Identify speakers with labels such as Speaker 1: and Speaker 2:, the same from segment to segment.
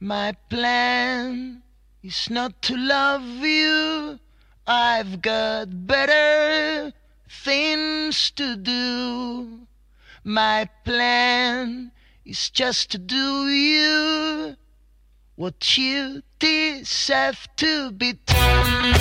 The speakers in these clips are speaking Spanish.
Speaker 1: My plan is not to love you. I've got better things to do. My plan is just to do you what you deserve to be done.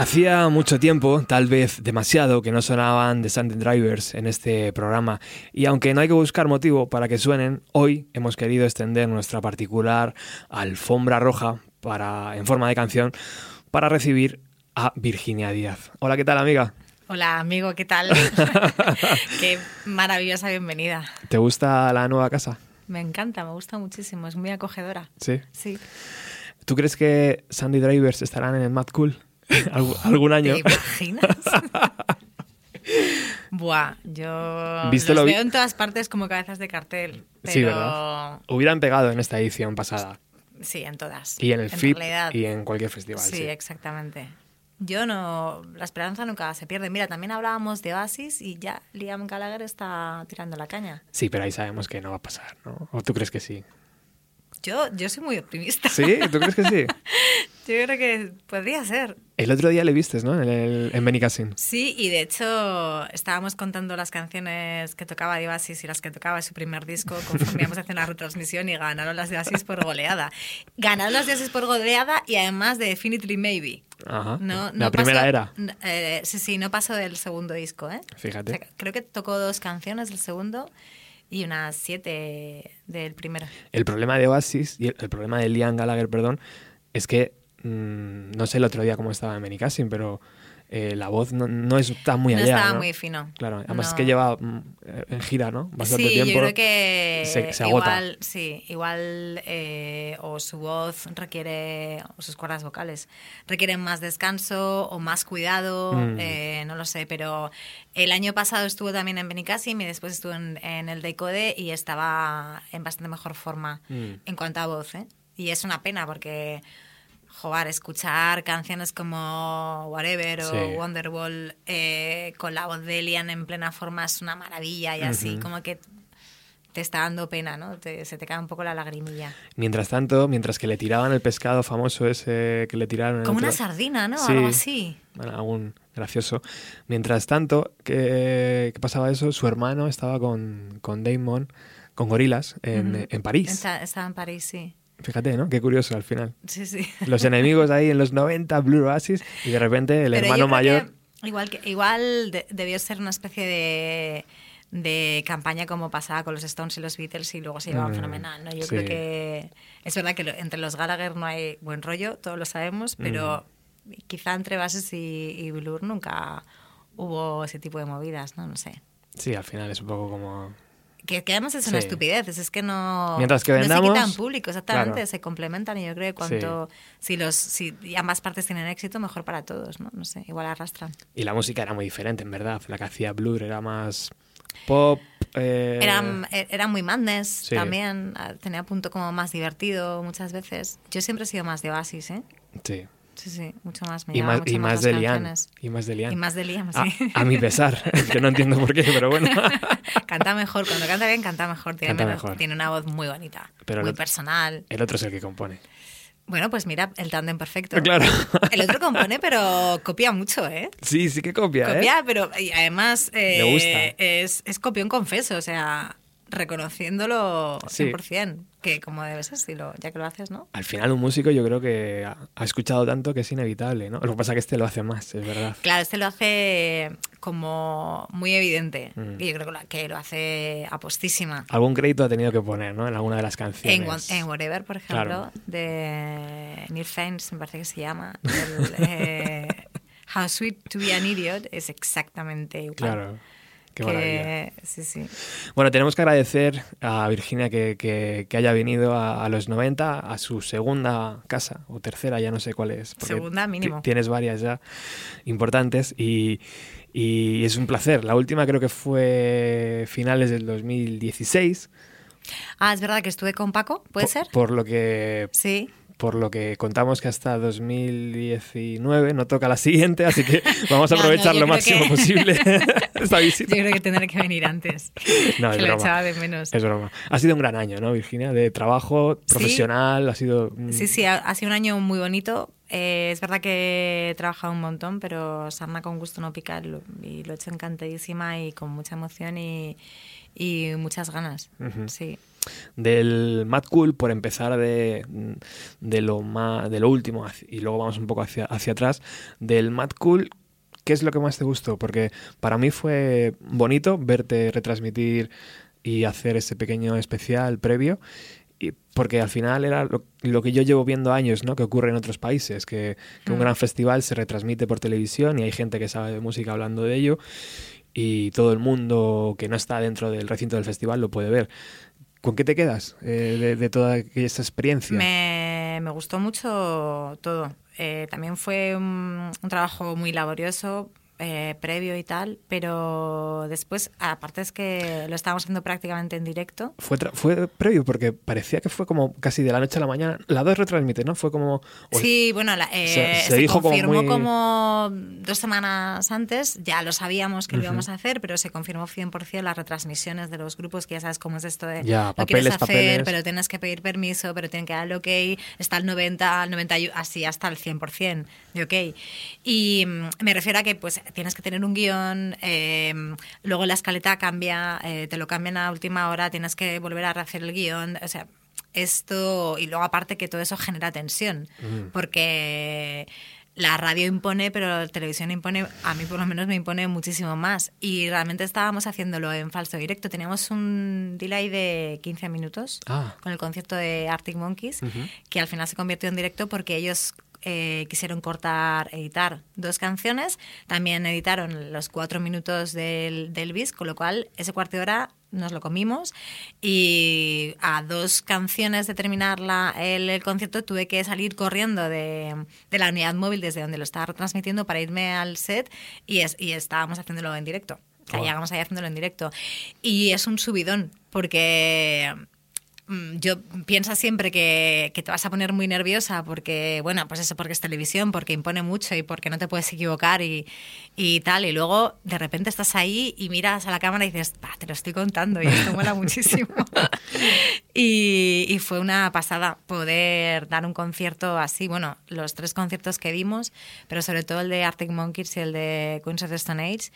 Speaker 2: Hacía mucho tiempo, tal vez demasiado, que no sonaban The Sunday Drivers en este programa y aunque no hay que buscar motivo para que suenen, hoy hemos querido extender nuestra particular alfombra roja para, en forma de canción para recibir a Virginia Díaz. Hola, ¿qué tal amiga?
Speaker 3: Hola amigo, ¿qué tal? Qué maravillosa bienvenida.
Speaker 2: ¿Te gusta la nueva casa?
Speaker 3: Me encanta, me gusta muchísimo, es muy acogedora.
Speaker 2: Sí.
Speaker 3: Sí.
Speaker 2: ¿Tú crees que Sandy Drivers estarán en el Mad Cool? algún año.
Speaker 3: ¿Te imaginas? Buah, yo los veo en todas partes como cabezas de cartel.
Speaker 2: Sí, ¿verdad? Hubieran pegado en esta edición pasada.
Speaker 3: Sí, en todas.
Speaker 2: Y en el FIP
Speaker 3: realidad,
Speaker 2: y en cualquier festival.
Speaker 3: sí,
Speaker 2: Sí,
Speaker 3: exactamente. Yo no. La esperanza nunca se pierde. Mira, también hablábamos de Oasis y ya Liam Gallagher está tirando la caña.
Speaker 2: Sí, pero ahí sabemos que no va a pasar, ¿no? ¿O tú crees que sí?
Speaker 3: Yo, yo soy muy optimista.
Speaker 2: ¿Sí? ¿Tú crees que sí?
Speaker 3: Yo creo que podría ser.
Speaker 2: El otro día le vistes, ¿no? En, el, en Benicassim.
Speaker 3: Sí, y de hecho estábamos contando las canciones que tocaba de Oasis y las que tocaba su primer disco conforme íbamos a hacer una retransmisión y ganaron las de Oasis por goleada. Ganaron las de Oasis por goleada y además de Definitely Maybe.
Speaker 2: Ajá.
Speaker 3: No,
Speaker 2: la
Speaker 3: no
Speaker 2: primera
Speaker 3: pasó-
Speaker 2: era.
Speaker 3: eh, sí, sí, no pasó del segundo disco, ¿eh?
Speaker 2: Fíjate.
Speaker 3: O sea, creo que tocó dos canciones del segundo y unas siete del primero.
Speaker 2: El problema de Oasis y el, problema de Liam Gallagher, perdón, es que mm, no sé el otro día cómo estaba Benicassim, pero eh, la voz no, no está muy
Speaker 3: no
Speaker 2: allá.
Speaker 3: estaba
Speaker 2: ¿no?
Speaker 3: muy fino.
Speaker 2: Claro, además es
Speaker 3: No.
Speaker 2: que lleva mm, en gira, ¿no? Bastante
Speaker 3: sí,
Speaker 2: tiempo.
Speaker 3: yo creo que
Speaker 2: se- se agota.
Speaker 3: igual, sí, igual eh, o su voz requiere, o sus cuerdas vocales, requieren más descanso o más cuidado,
Speaker 2: Mm.
Speaker 3: eh, no lo sé, pero el año pasado estuvo también en Benicassim y después estuvo en, en el Decode y estaba en bastante mejor forma
Speaker 2: Mm.
Speaker 3: en cuanto a voz, ¿eh? Y es una pena porque... Joder, escuchar canciones como Whatever o
Speaker 2: Sí.
Speaker 3: Wonderwall eh, con la voz de Liam en plena forma es una maravilla y así, como que te está dando pena, ¿no? Te- se te cae un poco la lagrimilla.
Speaker 2: Mientras tanto, mientras que le tiraban el pescado famoso ese que le tiraron...
Speaker 3: Como una sardina, ¿no?
Speaker 2: Sí.
Speaker 3: Algo así.
Speaker 2: Bueno, algún gracioso. Mientras tanto, que pasaba eso, su hermano estaba con, con Damon, con gorilas, en, en París.
Speaker 3: Está- estaba en París, sí.
Speaker 2: Fíjate, ¿no? Qué curioso al final.
Speaker 3: Sí, sí.
Speaker 2: Los enemigos ahí en los 90, Blue Oasis, y de repente el
Speaker 3: Pero
Speaker 2: hermano mayor...
Speaker 3: que igual, que, igual de- debió ser una especie de, de campaña como pasaba con los Stones y los Beatles y luego se llevaban
Speaker 2: Mm,
Speaker 3: fenomenal, ¿no? Yo
Speaker 2: sí.
Speaker 3: creo que es verdad que lo- entre los Gallagher no hay buen rollo, todos lo sabemos, pero
Speaker 2: Mm.
Speaker 3: quizá entre Bases y, y Blur nunca hubo ese tipo de movidas, ¿no? No sé.
Speaker 2: Sí, al final es un poco como...
Speaker 3: Que, que además es una
Speaker 2: Sí.
Speaker 3: estupidez, es que no,
Speaker 2: Mientras que
Speaker 3: no
Speaker 2: vendamos,
Speaker 3: se quitan público, exactamente,
Speaker 2: claro.
Speaker 3: se complementan y yo creo que cuanto, si, los, si ambas partes tienen éxito, mejor para todos, ¿no? No sé, igual arrastran.
Speaker 2: Y la música era muy diferente, en verdad. La que hacía Blur era más pop... eh,
Speaker 3: Eran, e- era muy madness
Speaker 2: Sí.
Speaker 3: también, ah, tenía punto como más divertido muchas veces. Yo siempre he sido más de Oasis, ¿eh?
Speaker 2: Sí.
Speaker 3: Sí, sí, mucho más. Me
Speaker 2: Y más,
Speaker 3: mucho
Speaker 2: y más
Speaker 3: las
Speaker 2: de
Speaker 3: canciones.
Speaker 2: Y más de Liam.
Speaker 3: Y más de Liam,
Speaker 2: A,
Speaker 3: sí.
Speaker 2: a mi pesar, que no entiendo por qué, pero bueno.
Speaker 3: canta mejor, cuando canta bien, canta mejor. Tiene,
Speaker 2: Canta mejor.
Speaker 3: tiene una voz muy bonita,
Speaker 2: Pero
Speaker 3: muy
Speaker 2: el-
Speaker 3: personal.
Speaker 2: El otro es el que compone.
Speaker 3: Bueno, pues mira, el tándem perfecto.
Speaker 2: Claro.
Speaker 3: El otro compone, pero copia mucho, ¿eh?
Speaker 2: Sí, sí que copia, ¿eh?
Speaker 3: Copia, pero y además eh,
Speaker 2: Le gusta.
Speaker 3: Es, es copión confeso, o sea, reconociéndolo
Speaker 2: Sí.
Speaker 3: 100%, que como debe ser, si lo, ya que lo haces, ¿no?
Speaker 2: Al final un músico yo creo que ha, ha escuchado tanto que es inevitable, ¿no? Lo que pasa es que este lo hace más, es verdad.
Speaker 3: Claro, este lo hace como muy evidente,
Speaker 2: Mm.
Speaker 3: y yo creo que lo, que lo hace apostísima.
Speaker 2: Algún crédito ha tenido que poner, ¿no? En alguna de las canciones.
Speaker 3: En, en Whatever, por ejemplo,
Speaker 2: Claro.
Speaker 3: de Neil Fence, me parece que se llama. el, eh, How Sweet to Be an Idiot es exactamente igual.
Speaker 2: Claro. Qué
Speaker 3: que-
Speaker 2: maravilla.
Speaker 3: Sí, sí.
Speaker 2: Bueno, tenemos que agradecer a Virginia que, que- que haya venido a, a los 90, a su segunda casa, o tercera, ya no sé cuál es.
Speaker 3: Segunda mínimo.
Speaker 2: ti- Tienes varias ya importantes y, y es un placer. La última creo que fue finales del 2016.
Speaker 3: Ah, es verdad que estuve con Paco, ¿puede
Speaker 2: por,
Speaker 3: ser?
Speaker 2: Por lo que
Speaker 3: Sí.
Speaker 2: Por lo que contamos que hasta 2019 no toca la siguiente, así que vamos a
Speaker 3: No, no,
Speaker 2: aprovechar
Speaker 3: yo
Speaker 2: lo máximo
Speaker 3: que-
Speaker 2: posible esta
Speaker 3: Yo
Speaker 2: visita.
Speaker 3: creo que tendré que venir antes.
Speaker 2: No, es
Speaker 3: que lo
Speaker 2: broma.
Speaker 3: echaba de menos.
Speaker 2: Es broma. Ha sido un gran año, ¿no, Virginia? De trabajo profesional, ha sido...
Speaker 3: Sí, sí, ha, ha sido un año muy bonito. Eh, es verdad que he trabajado un montón, pero sarna con gusto no pica lo- y lo he hecho encantadísima y con mucha emoción y, y muchas ganas. Sí.
Speaker 2: Del Mad Cool, por empezar de, de, lo, más, de lo último y luego vamos un poco hacia, hacia atrás, del Mad Cool, ¿qué es lo que más te gustó? Porque para mí fue bonito verte retransmitir y hacer ese pequeño especial previo. Y porque al final era lo, lo que yo llevo viendo años, ¿no? Que ocurre en otros países, que, que un
Speaker 3: Mm.
Speaker 2: gran festival se retransmite por televisión y hay gente que sabe de música hablando de ello y todo el mundo que no está dentro del recinto del festival lo puede ver. ¿Con qué te quedas eh, de, toda esa experiencia?
Speaker 3: Me, gustó mucho todo. Eh, también fue un trabajo muy laborioso. Eh, previo y tal, pero después, aparte es que lo estábamos haciendo prácticamente en directo.
Speaker 2: Fue, fue previo porque parecía que fue como casi de la noche a la mañana. La 2 retransmite, ¿no? Fue como...
Speaker 3: Sí, bueno, eh, se, dijo confirmó como, dos semanas antes, ya lo sabíamos que lo íbamos a hacer, pero se confirmó 100% las retransmisiones de los grupos, que ya sabes cómo es esto de...
Speaker 2: Ya,
Speaker 3: lo
Speaker 2: quieres
Speaker 3: hacer, pero tienes que pedir permiso, pero tienen que dar el ok, está el 90, al 90, así hasta el 100% de ok. Y mm, me refiero a que pues tienes que tener un guion, eh, luego la escaleta cambia, eh, te lo cambian a última hora, tienes que volver a rehacer el guion, o sea, esto, y luego aparte que todo eso genera tensión, mm. porque la radio impone, pero la televisión impone, a mí por lo menos me impone muchísimo más. Y realmente estábamos haciéndolo en falso directo. Teníamos un delay de 15 minutos ah. con el concierto de Arctic Monkeys, que al final se convirtió en directo porque ellos eh, quisieron cortar, editar dos canciones. También editaron los cuatro minutos del, del bis, con lo cual ese cuarto de hora nos lo comimos y a dos canciones de terminar la, el, concierto tuve que salir corriendo de, de, la unidad móvil desde donde lo estaba transmitiendo para irme al set y, es, y estábamos haciéndolo en directo. Llegamos ahí haciéndolo en directo. Y es un subidón porque yo piensa siempre que, te vas a poner muy nerviosa porque, bueno, pues eso porque es televisión, porque impone mucho y porque no te puedes equivocar y, y tal. Y luego de repente estás ahí y miras a la cámara y dices, te lo estoy contando y esto mola muchísimo. y, y, fue una pasada poder dar un concierto así. Bueno, los tres conciertos que dimos, pero sobre todo el de Arctic Monkeys y el de Queens of the Stone Age,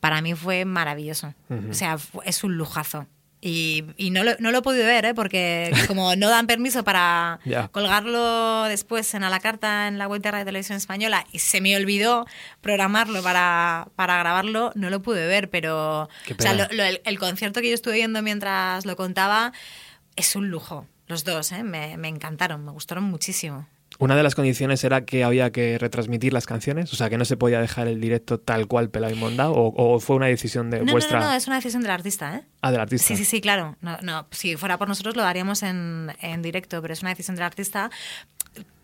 Speaker 3: para mí fue maravilloso. O sea, es un lujazo. Y, y no, lo, no, lo, he podido ver, ¿eh? porque como no dan permiso para colgarlo después en a la carta en la web de Radio Televisión Española y se me olvidó programarlo para, para grabarlo, no lo pude ver, pero o sea, el, el, concierto que yo estuve viendo mientras lo contaba es un lujo. Los dos, ¿eh? me, me encantaron, me gustaron muchísimo.
Speaker 2: Una de las condiciones era que había que retransmitir las canciones, o sea, que no se podía dejar el directo tal cual pelado y mondado, o, fue una decisión de vuestra...
Speaker 3: No, no, no, es una decisión del artista, ¿eh?
Speaker 2: Ah, del artista.
Speaker 3: Sí, sí, sí, claro. No, no, si fuera por nosotros lo haríamos en, en directo, pero es una decisión del artista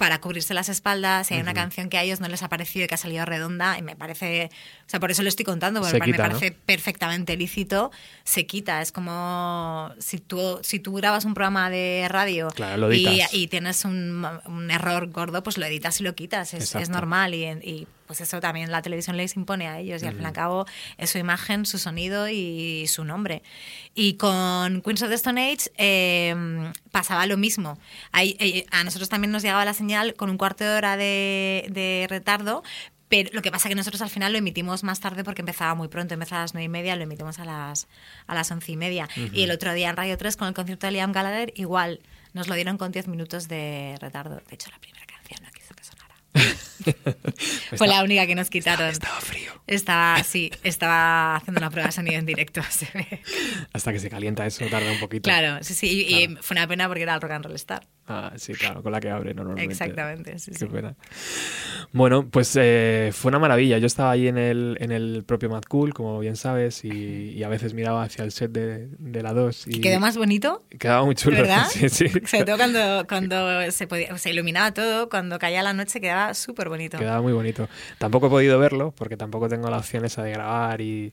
Speaker 3: para cubrirse las espaldas, si hay una canción que a ellos no les ha parecido y que ha salido redonda, y me parece, o sea, por eso lo estoy contando, porque me parece perfectamente lícito, se quita. Es como si tú, si tú grabas un programa de radio y, tienes un, un, error gordo, pues lo editas y lo quitas, es, es normal y, y pues eso también la televisión les impone a ellos y al fin y al cabo es su imagen, su sonido y su nombre. Y con Queens of the Stone Age em, pasaba lo mismo. Eh, a nosotros también nos llegaba la señal con un cuarto de hora de, retardo, pero lo que pasa es que nosotros al final lo emitimos más tarde porque empezaba muy pronto, empezaba a las nueve y media, lo emitimos a las, a las once y media. Y el otro día en Radio 3 con el concierto de Liam Gallagher igual nos lo dieron con diez minutos de retardo. De hecho, la primera canción no quiso que sonara. Fue la única que nos quitaron.
Speaker 2: Estaba, frío.
Speaker 3: Estaba, sí, estaba haciendo una prueba de sonido en directo.
Speaker 2: Hasta que se calienta eso tarda un poquito.
Speaker 3: Claro, sí, sí. Y, fue una pena porque era el Rock and Roll Star.
Speaker 2: Ah, sí, claro, con la que abre normalmente.
Speaker 3: Exactamente, sí,
Speaker 2: Qué Pena. Bueno, pues eh, fue una maravilla. Yo estaba ahí en el, en el propio Mad Cool, como bien sabes, y, a veces miraba hacia el set de, de la 2. Y
Speaker 3: ¿Quedó más bonito?
Speaker 2: Quedaba muy chulo.
Speaker 3: ¿Verdad?
Speaker 2: Sí, sí.
Speaker 3: Sobre todo cuando, cuando se, podía, se iluminaba todo, cuando caía la noche quedaba súper bonito.
Speaker 2: Quedaba muy bonito. Tampoco he podido verlo, porque tampoco tengo la opción esa de grabar y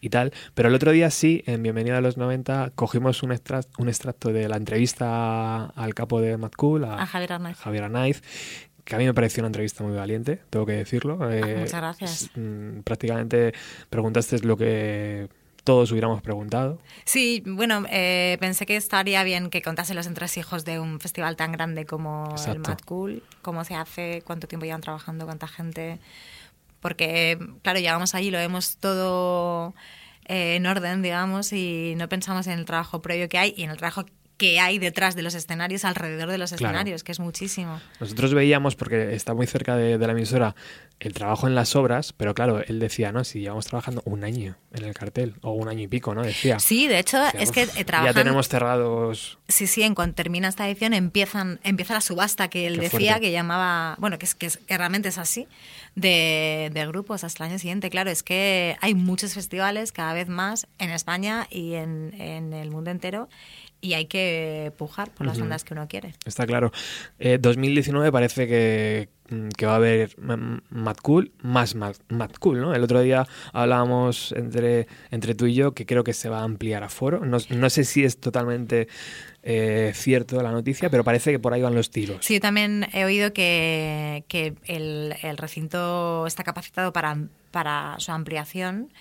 Speaker 2: y tal. Pero el otro día sí, en Bienvenida a los 90, cogimos un, extracto, un extracto de la entrevista al capo de Mad Cool,
Speaker 3: a, Javier
Speaker 2: Arnaiz. que a mí me pareció una entrevista muy valiente, tengo que decirlo.
Speaker 3: Ah, eh, muchas gracias.
Speaker 2: Mm, prácticamente preguntaste lo que todos hubiéramos preguntado.
Speaker 3: Sí, bueno, eh, pensé que estaría bien que contase los entresijos de un festival tan grande como el Mad Cool, cómo se hace, cuánto tiempo llevan trabajando, cuánta gente porque, claro, llegamos allí, lo vemos todo eh, en orden, digamos, y no pensamos en el trabajo previo que hay y en el trabajo que hay detrás de los escenarios, alrededor de los escenarios, que es muchísimo.
Speaker 2: Nosotros veíamos, porque está muy cerca de, la emisora, el trabajo en las obras, pero claro, él decía, ¿no? Si llevamos trabajando un año en el cartel, o un año y pico, ¿no? Decía.
Speaker 3: Sí, de hecho, es que trabajan...
Speaker 2: Ya tenemos cerrados...
Speaker 3: Sí, sí, en cuanto termina esta edición empiezan, empieza la subasta que él decía, que llamaba, bueno, que, es, que, realmente es así, de, de, grupos hasta el año siguiente. Claro, es que hay muchos festivales cada vez más en España y en, en el mundo entero y hay que pujar por las ondas que uno quiere.
Speaker 2: Está claro. 2019 eh, parece que, que va a haber mm, Mad Cool más Mad Cool, ¿no? El otro día hablábamos entre, entre tú y yo que creo que se va a ampliar a foro. No, no sé si es totalmente eh, cierto la noticia, pero parece que por ahí van los tiros.
Speaker 3: Sí, también he oído que, que el, el recinto está capacitado para, para su ampliación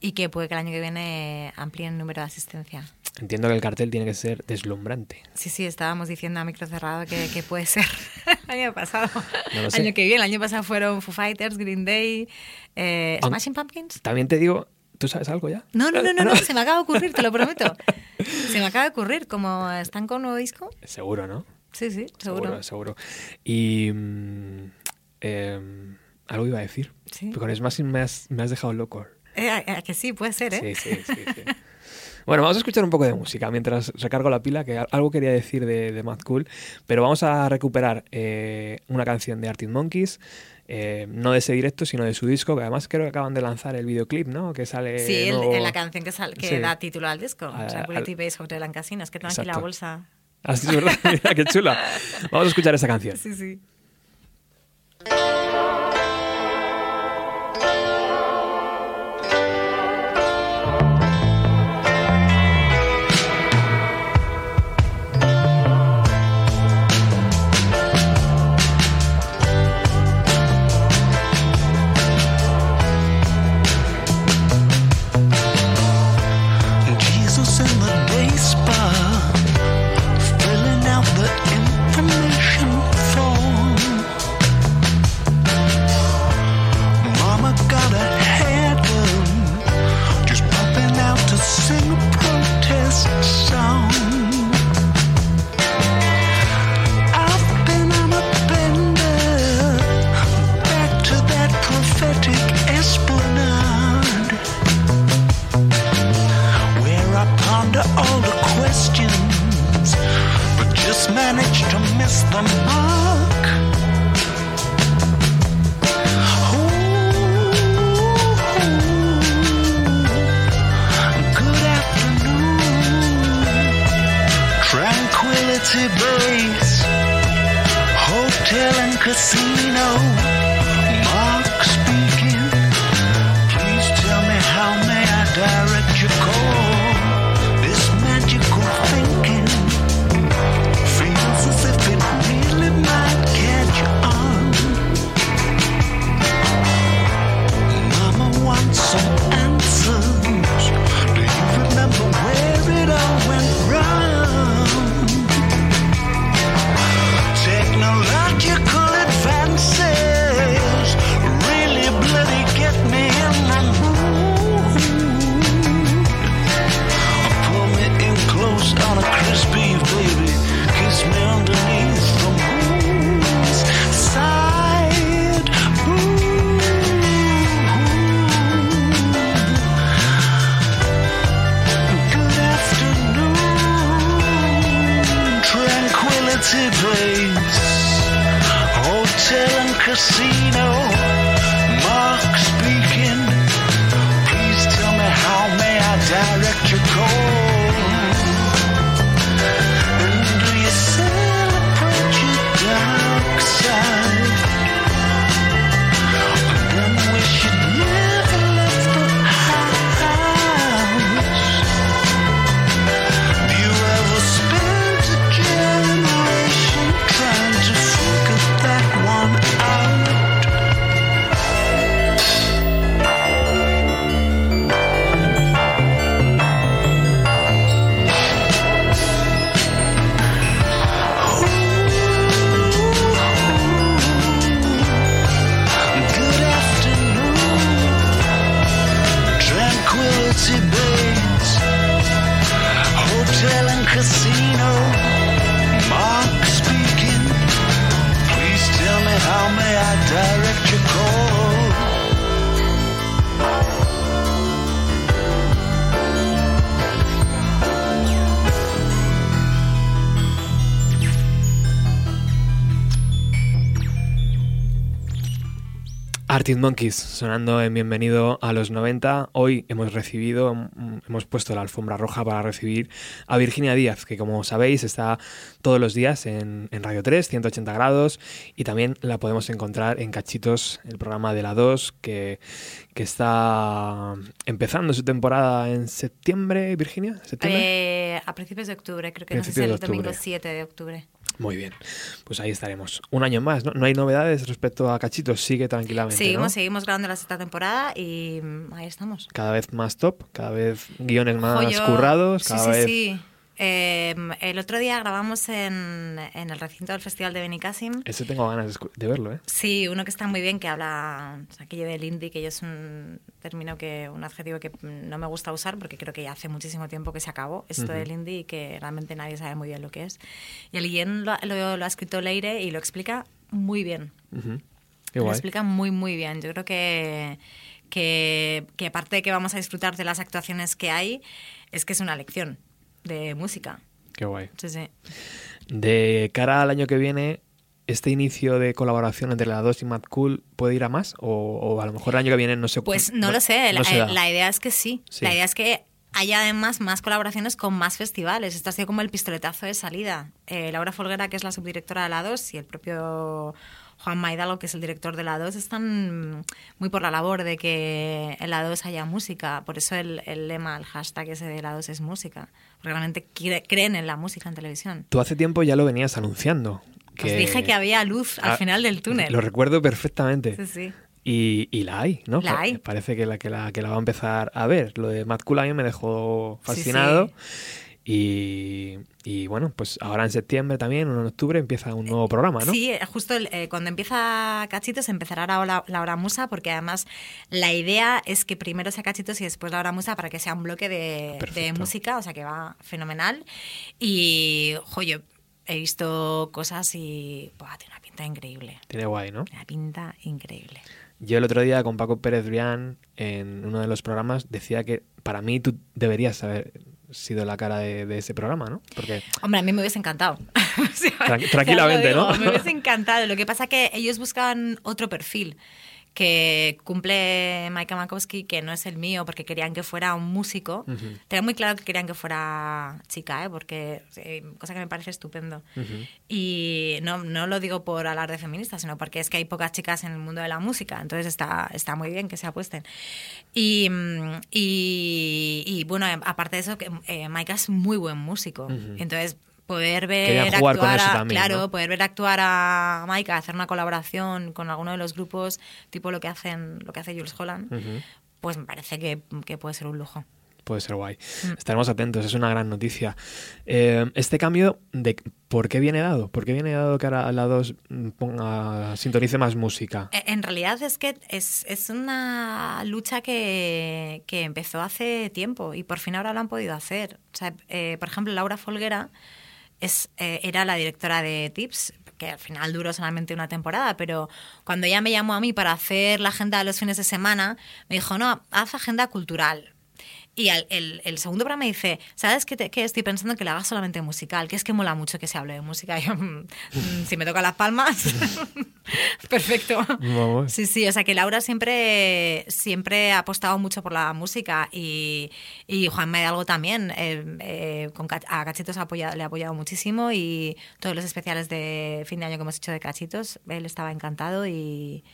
Speaker 3: y que puede que el año que viene amplíen el número de asistencia.
Speaker 2: Entiendo que el cartel tiene que ser deslumbrante.
Speaker 3: Sí, sí, estábamos diciendo a micro cerrado que, que puede ser el año pasado.
Speaker 2: No lo sé.
Speaker 3: año que viene, el año pasado fueron Foo Fighters, Green Day, eh, Smashing Pumpkins.
Speaker 2: También te digo, ¿tú sabes algo ya?
Speaker 3: No, no, no, no,
Speaker 2: Ah,
Speaker 3: no, se me acaba de ocurrir, te lo prometo. Se me acaba de ocurrir, como están con nuevo disco.
Speaker 2: Seguro, ¿no?
Speaker 3: Sí, sí, seguro.
Speaker 2: Seguro, seguro. Y... mm, em, algo iba a decir.
Speaker 3: Sí.
Speaker 2: Pero con Smashing me has, me has dejado loco.
Speaker 3: Eh, a- a que sí, puede ser, ¿eh?
Speaker 2: Sí, sí, sí, sí. Bueno, vamos a escuchar un poco de música mientras recargo la pila, que algo quería decir de, de Mad Cool, pero vamos a recuperar eh, una canción de Arctic Monkeys, eh, no de ese directo, sino de su disco, que además creo que acaban de lanzar el videoclip, ¿no? Que sale
Speaker 3: Sí, el-
Speaker 2: nuevo-
Speaker 3: en la canción que, que
Speaker 2: Sí.
Speaker 3: da título al disco,
Speaker 2: Al-
Speaker 3: Tranquility Base Hotel and Casino. Es que tengo aquí la bolsa.
Speaker 2: Ah, sí, es verdad, mira qué chula. Vamos a escuchar esa canción.
Speaker 3: Sí, sí.
Speaker 1: managed to miss the mark.
Speaker 2: Arctic Monkeys sonando en Bienvenido a los 90. Hoy hemos recibido, mm, hemos puesto la alfombra roja para recibir a Virginia Díaz, que como sabéis está todos los días en, en Radio 3, 180 grados, y también la podemos encontrar en Cachitos, el programa de la 2, que, que está empezando su temporada en septiembre, Virginia. ¿Septiembre?
Speaker 3: Eh, a principios de octubre, creo que no sé si el domingo
Speaker 2: octubre.
Speaker 3: 7 de octubre.
Speaker 2: Muy bien, pues ahí estaremos. Un año más, ¿no? No hay novedades respecto a Cachitos, sigue tranquilamente.
Speaker 3: Seguimos,
Speaker 2: ¿no?
Speaker 3: seguimos grabando la sexta temporada y mm, ahí estamos.
Speaker 2: cada vez más top, cada vez guiones más
Speaker 3: Joyo.
Speaker 2: currados,
Speaker 3: Sí,
Speaker 2: cada
Speaker 3: sí,
Speaker 2: vez...
Speaker 3: sí. Eh, el otro día grabamos en, en el recinto del Festival de Benicassim.
Speaker 2: Ese tengo ganas de, verlo, ¿eh?
Speaker 3: Sí, uno que está muy bien, que habla o sea, aquello del indie, que yo es un término que, un adjetivo que no me gusta usar porque creo que ya hace muchísimo tiempo que se acabó esto
Speaker 2: Ujú.
Speaker 3: del indie y que realmente nadie sabe muy bien lo que es. Y el guion lo, lo- lo ha escrito Leire y lo explica muy bien.
Speaker 2: Ujú. Qué
Speaker 3: Lo
Speaker 2: guay.
Speaker 3: explica muy, muy bien. Yo creo que, que, que aparte de que vamos a disfrutar de las actuaciones que hay, es que es una lección de música.
Speaker 2: Qué guay.
Speaker 3: Sí, sí.
Speaker 2: De cara al año que viene, ¿este inicio de colaboración entre la 2 y Mad Cool puede ir a más? O, o a lo mejor el año que viene no se
Speaker 3: Pues no, lo sé,
Speaker 2: no
Speaker 3: la,
Speaker 2: se da?
Speaker 3: eh, la idea es que sí.
Speaker 2: Sí.
Speaker 3: La idea es que haya además más colaboraciones con más festivales. Esto ha sido como el pistoletazo de salida. Eh, Laura Folguera, que es la subdirectora de la 2, y el propio Juan Maidalgo, que es el director de la 2, están muy por la labor de que en la 2 haya música. Por eso el, el lema, el hashtag ese de la 2 es música. Realmente cre- creen en la música en televisión.
Speaker 2: Tú hace tiempo ya lo venías anunciando.
Speaker 3: Os dije que había luz al
Speaker 2: Ah,
Speaker 3: final del túnel.
Speaker 2: Lo recuerdo perfectamente.
Speaker 3: Sí, sí.
Speaker 2: Y, y la hay, ¿no?
Speaker 3: La hay.
Speaker 2: Parece que la, que, la, que la va a empezar a ver. Lo de mí me dejó
Speaker 3: Sí,
Speaker 2: fascinado.
Speaker 3: sí.
Speaker 2: Y, y bueno, pues ahora en septiembre también, o en octubre, empieza un nuevo programa, ¿no?
Speaker 3: Sí, eh, justo el- eh, cuando empieza Cachitos empezará la, la hora musa, porque además la idea es que primero sea Cachitos y después la hora musa para que sea un bloque de, música, o sea que va fenomenal. Y, joyo, he visto cosas y buah, tiene una pinta increíble.
Speaker 2: Tiene guay, ¿no?
Speaker 3: Tiene una pinta increíble.
Speaker 2: Yo el otro día con Paco Pérez Brián en uno de los programas decía que para mí tú deberías haber sido la cara de, de ese programa, ¿no? Porque
Speaker 3: Hombre, a mí me hubiese encantado.
Speaker 2: Tran- tranquilamente,
Speaker 3: digo,
Speaker 2: ¿no?
Speaker 3: Me hubiese encantado. Lo que pasa que ellos buscan otro perfil que cumple Maika Makowski, que no es el mío, porque querían que fuera un músico.
Speaker 2: Ujú.
Speaker 3: Tenía muy claro que querían que fuera chica, ¿eh? porque eh, cosa que me parece estupendo.
Speaker 2: Ujú.
Speaker 3: Y no, no lo digo por alarde feminista, sino porque es que hay pocas chicas en el mundo de la música, entonces está, está muy bien que se apuesten. Y, mm, y, y, bueno, aparte de eso, que eh, Maika es muy buen músico.
Speaker 2: Ujú.
Speaker 3: Entonces, poder ver
Speaker 2: con
Speaker 3: actuar a, claro,
Speaker 2: ¿no?
Speaker 3: poder ver actuar a Maika, hacer una colaboración con alguno de los grupos, tipo lo que hacen, lo que hace Jules Holland, pues me parece que, que puede ser un lujo.
Speaker 2: puede ser guay.
Speaker 3: Mm.
Speaker 2: Estaremos atentos, es una gran noticia. Eh, este cambio, de ¿por qué viene dado? ¿Por qué viene dado que ahora la 2 ponga, sintonice más música?
Speaker 3: E- En realidad es que es, es una lucha que, que empezó hace tiempo y por fin ahora lo han podido hacer. O sea, eh, por ejemplo, Laura Folguera es, eh, era la directora de Tips, que al final duró solamente una temporada, pero cuando ella me llamó a mí para hacer la agenda de los fines de semana, me dijo, no, haz agenda cultural. Y al- el, el segundo programa me dice, ¿sabes qué, te- qué estoy pensando que la hagas solamente musical? Que es que mola mucho que se hable de música. Y yo, "Mm, mm, si me toca las palmas, perfecto.
Speaker 2: Vamos.
Speaker 3: Sí, sí, o sea que Laura siempre, siempre ha apostado mucho por la música y, y Juan Medalgo también. eh, eh, con, a Cachitos ha apoyado- le ha apoyado muchísimo y todos los especiales de fin de año que hemos hecho de Cachitos, él estaba encantado y,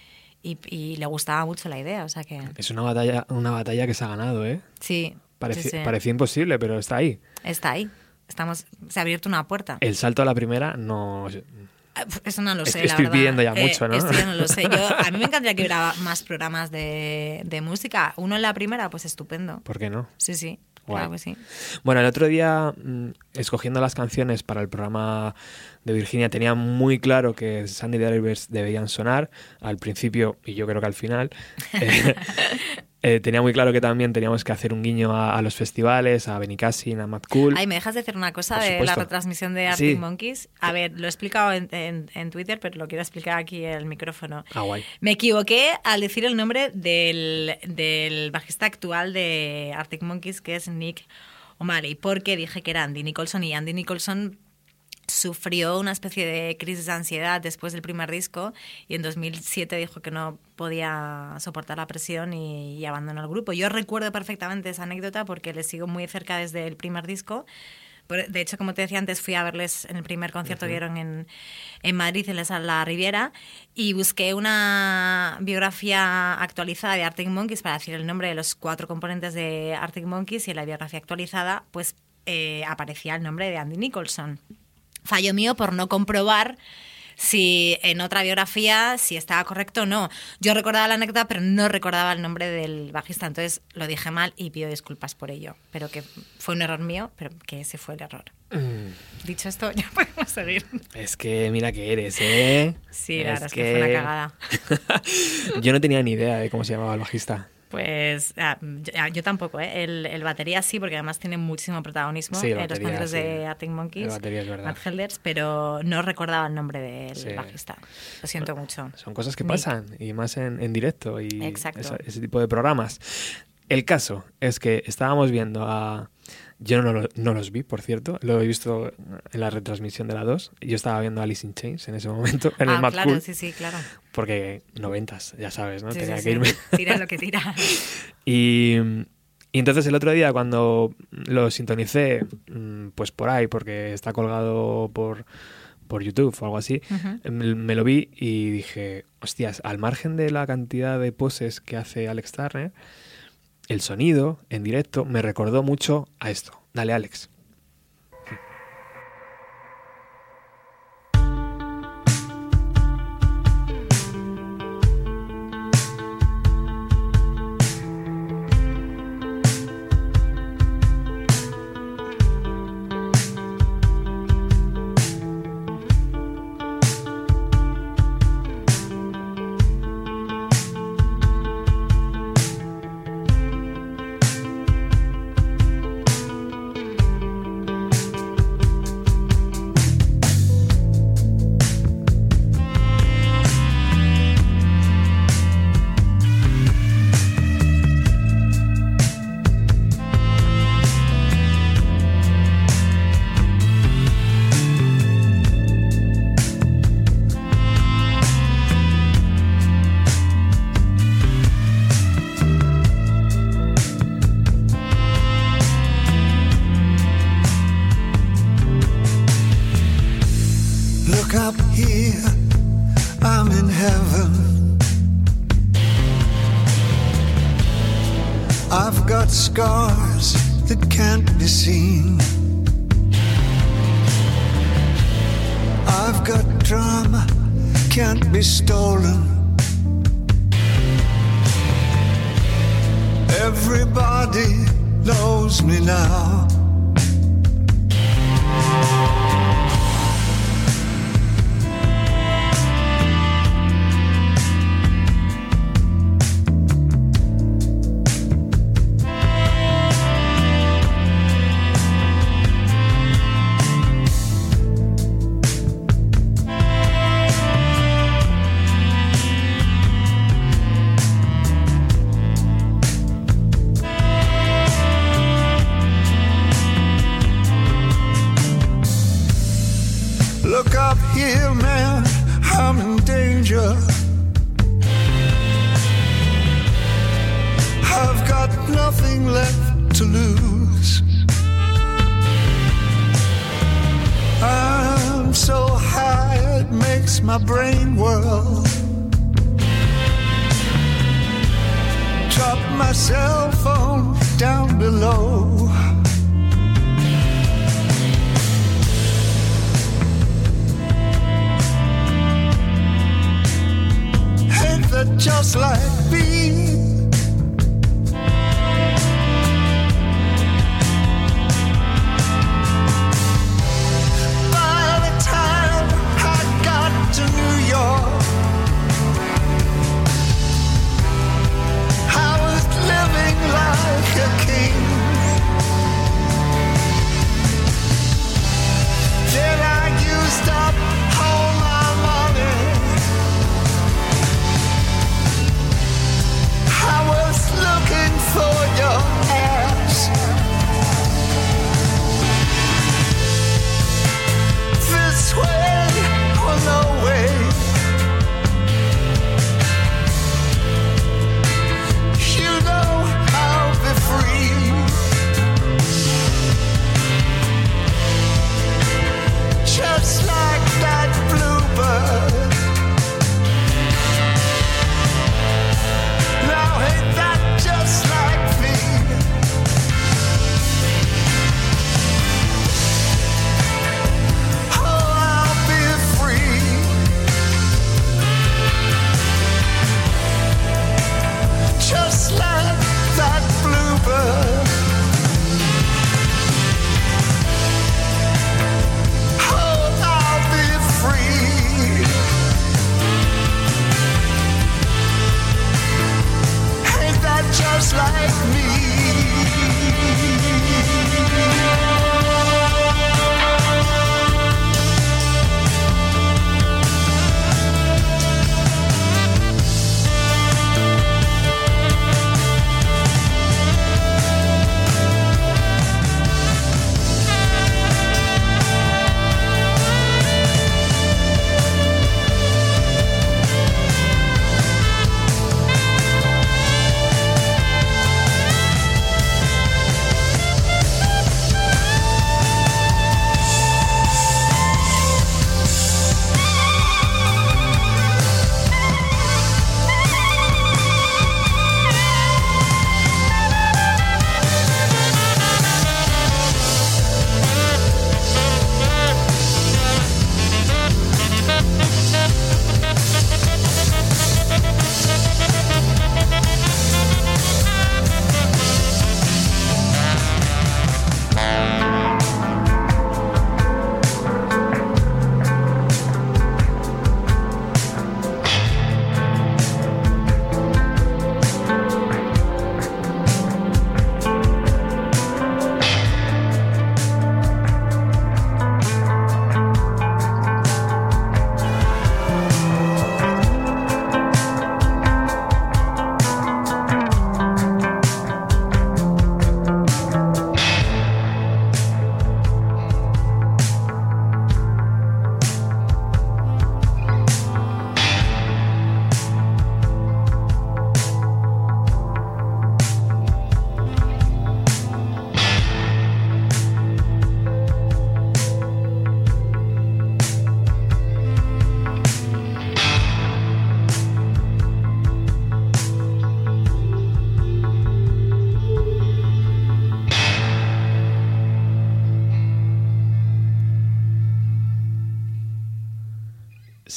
Speaker 3: y- y le gustaba mucho la idea. O sea que
Speaker 2: Es una batalla, una batalla que se ha ganado, ¿eh?
Speaker 3: sí,
Speaker 2: Pareci-
Speaker 3: sí, sí.
Speaker 2: Parecía imposible, pero está ahí.
Speaker 3: está ahí. Estamos, se ha abierto una puerta.
Speaker 2: El salto a la primera no...
Speaker 3: Ah, Eso no lo sé, la
Speaker 2: estoy
Speaker 3: verdad.
Speaker 2: pidiendo ya
Speaker 3: Eh,
Speaker 2: mucho, ¿no?
Speaker 3: esto ya no lo sé. Yo, a mí me encantaría que hubiera más programas de, de música. Uno en la primera, pues estupendo.
Speaker 2: ¿Por qué no?
Speaker 3: Sí, sí. Claro que sí.
Speaker 2: Bueno, el otro día, mm, escogiendo las canciones para el programa de Virginia, tenía muy claro que Sandy Drivers debían sonar al principio y yo creo que al final. Eh, eh, tenía muy claro que también teníamos que hacer un guiño a, a los festivales, a Benicassin, a Mad Cool.
Speaker 3: Ay, ¿me dejas decir una cosa
Speaker 2: Por
Speaker 3: de la retransmisión de Arctic
Speaker 2: Sí.
Speaker 3: Monkeys? A ver, lo he explicado en, en- en Twitter, pero lo quiero explicar aquí en el micrófono.
Speaker 2: Ah, guay.
Speaker 3: Me equivoqué al decir el nombre del, del bajista actual de Arctic Monkeys, que es Nick O'Malley, porque dije que era Andy Nicholson y Andy Nicholson sufrió una especie de crisis de ansiedad después del primer disco y en 2007 dijo que no podía soportar la presión y, y abandonó el grupo. Yo recuerdo perfectamente esa anécdota porque le sigo muy cerca desde el primer disco. De hecho, como te decía antes, fui a verles en el primer concierto que dieron en, en Madrid, en la Riviera, y busqué una biografía actualizada de Arctic Monkeys para decir el nombre de los cuatro componentes de Arctic Monkeys, y en la biografía actualizada, pues eh, aparecía el nombre de Andy Nicholson fallo mío por no comprobar si en otra biografía si estaba correcto o no. Yo recordaba la anécdota, pero no recordaba el nombre del bajista, entonces lo dije mal y pido disculpas por ello. Pero que fue un error mío, pero que ese fue el error. Dicho esto, ya podemos seguir.
Speaker 2: Es que mira que eres, ¿eh?
Speaker 3: Sí, la
Speaker 2: Es
Speaker 3: verdad es que fue una cagada.
Speaker 2: Yo no tenía ni idea de cómo se llamaba el bajista.
Speaker 3: Pues ah, yo, ah, yo tampoco, ¿eh? El, el batería sí, porque además tiene muchísimo protagonismo
Speaker 2: Sí,
Speaker 3: en los conciertos
Speaker 2: sí.
Speaker 3: de Arctic Monkeys,
Speaker 2: El batería es verdad.
Speaker 3: Matt Helders, pero no recordaba el nombre del
Speaker 2: Sí.
Speaker 3: bajista. Lo siento mucho.
Speaker 2: Son cosas que
Speaker 3: Nick.
Speaker 2: pasan, y más en, en directo y ese tipo de programas. El caso es que estábamos viendo a... Yo no, lo- no los vi, por cierto, lo he visto en la retransmisión de la 2. Yo estaba viendo a Alice in Chains en ese momento, en el
Speaker 3: ah,
Speaker 2: Mad
Speaker 3: claro,
Speaker 2: Cool,
Speaker 3: sí, sí, claro.
Speaker 2: porque noventas, ya sabes, ¿no?
Speaker 3: Sí,
Speaker 2: Tenía
Speaker 3: sí,
Speaker 2: que
Speaker 3: sí.
Speaker 2: irme.
Speaker 3: Tira lo que tira.
Speaker 2: Y, y entonces el otro día cuando lo sintonicé, mm, pues por ahí, porque está colgado por, por YouTube o algo así, me lo vi y dije, hostias, al margen de la cantidad de poses que hace Alex Turner, el sonido en directo me recordó mucho a esto. Dale, Alex.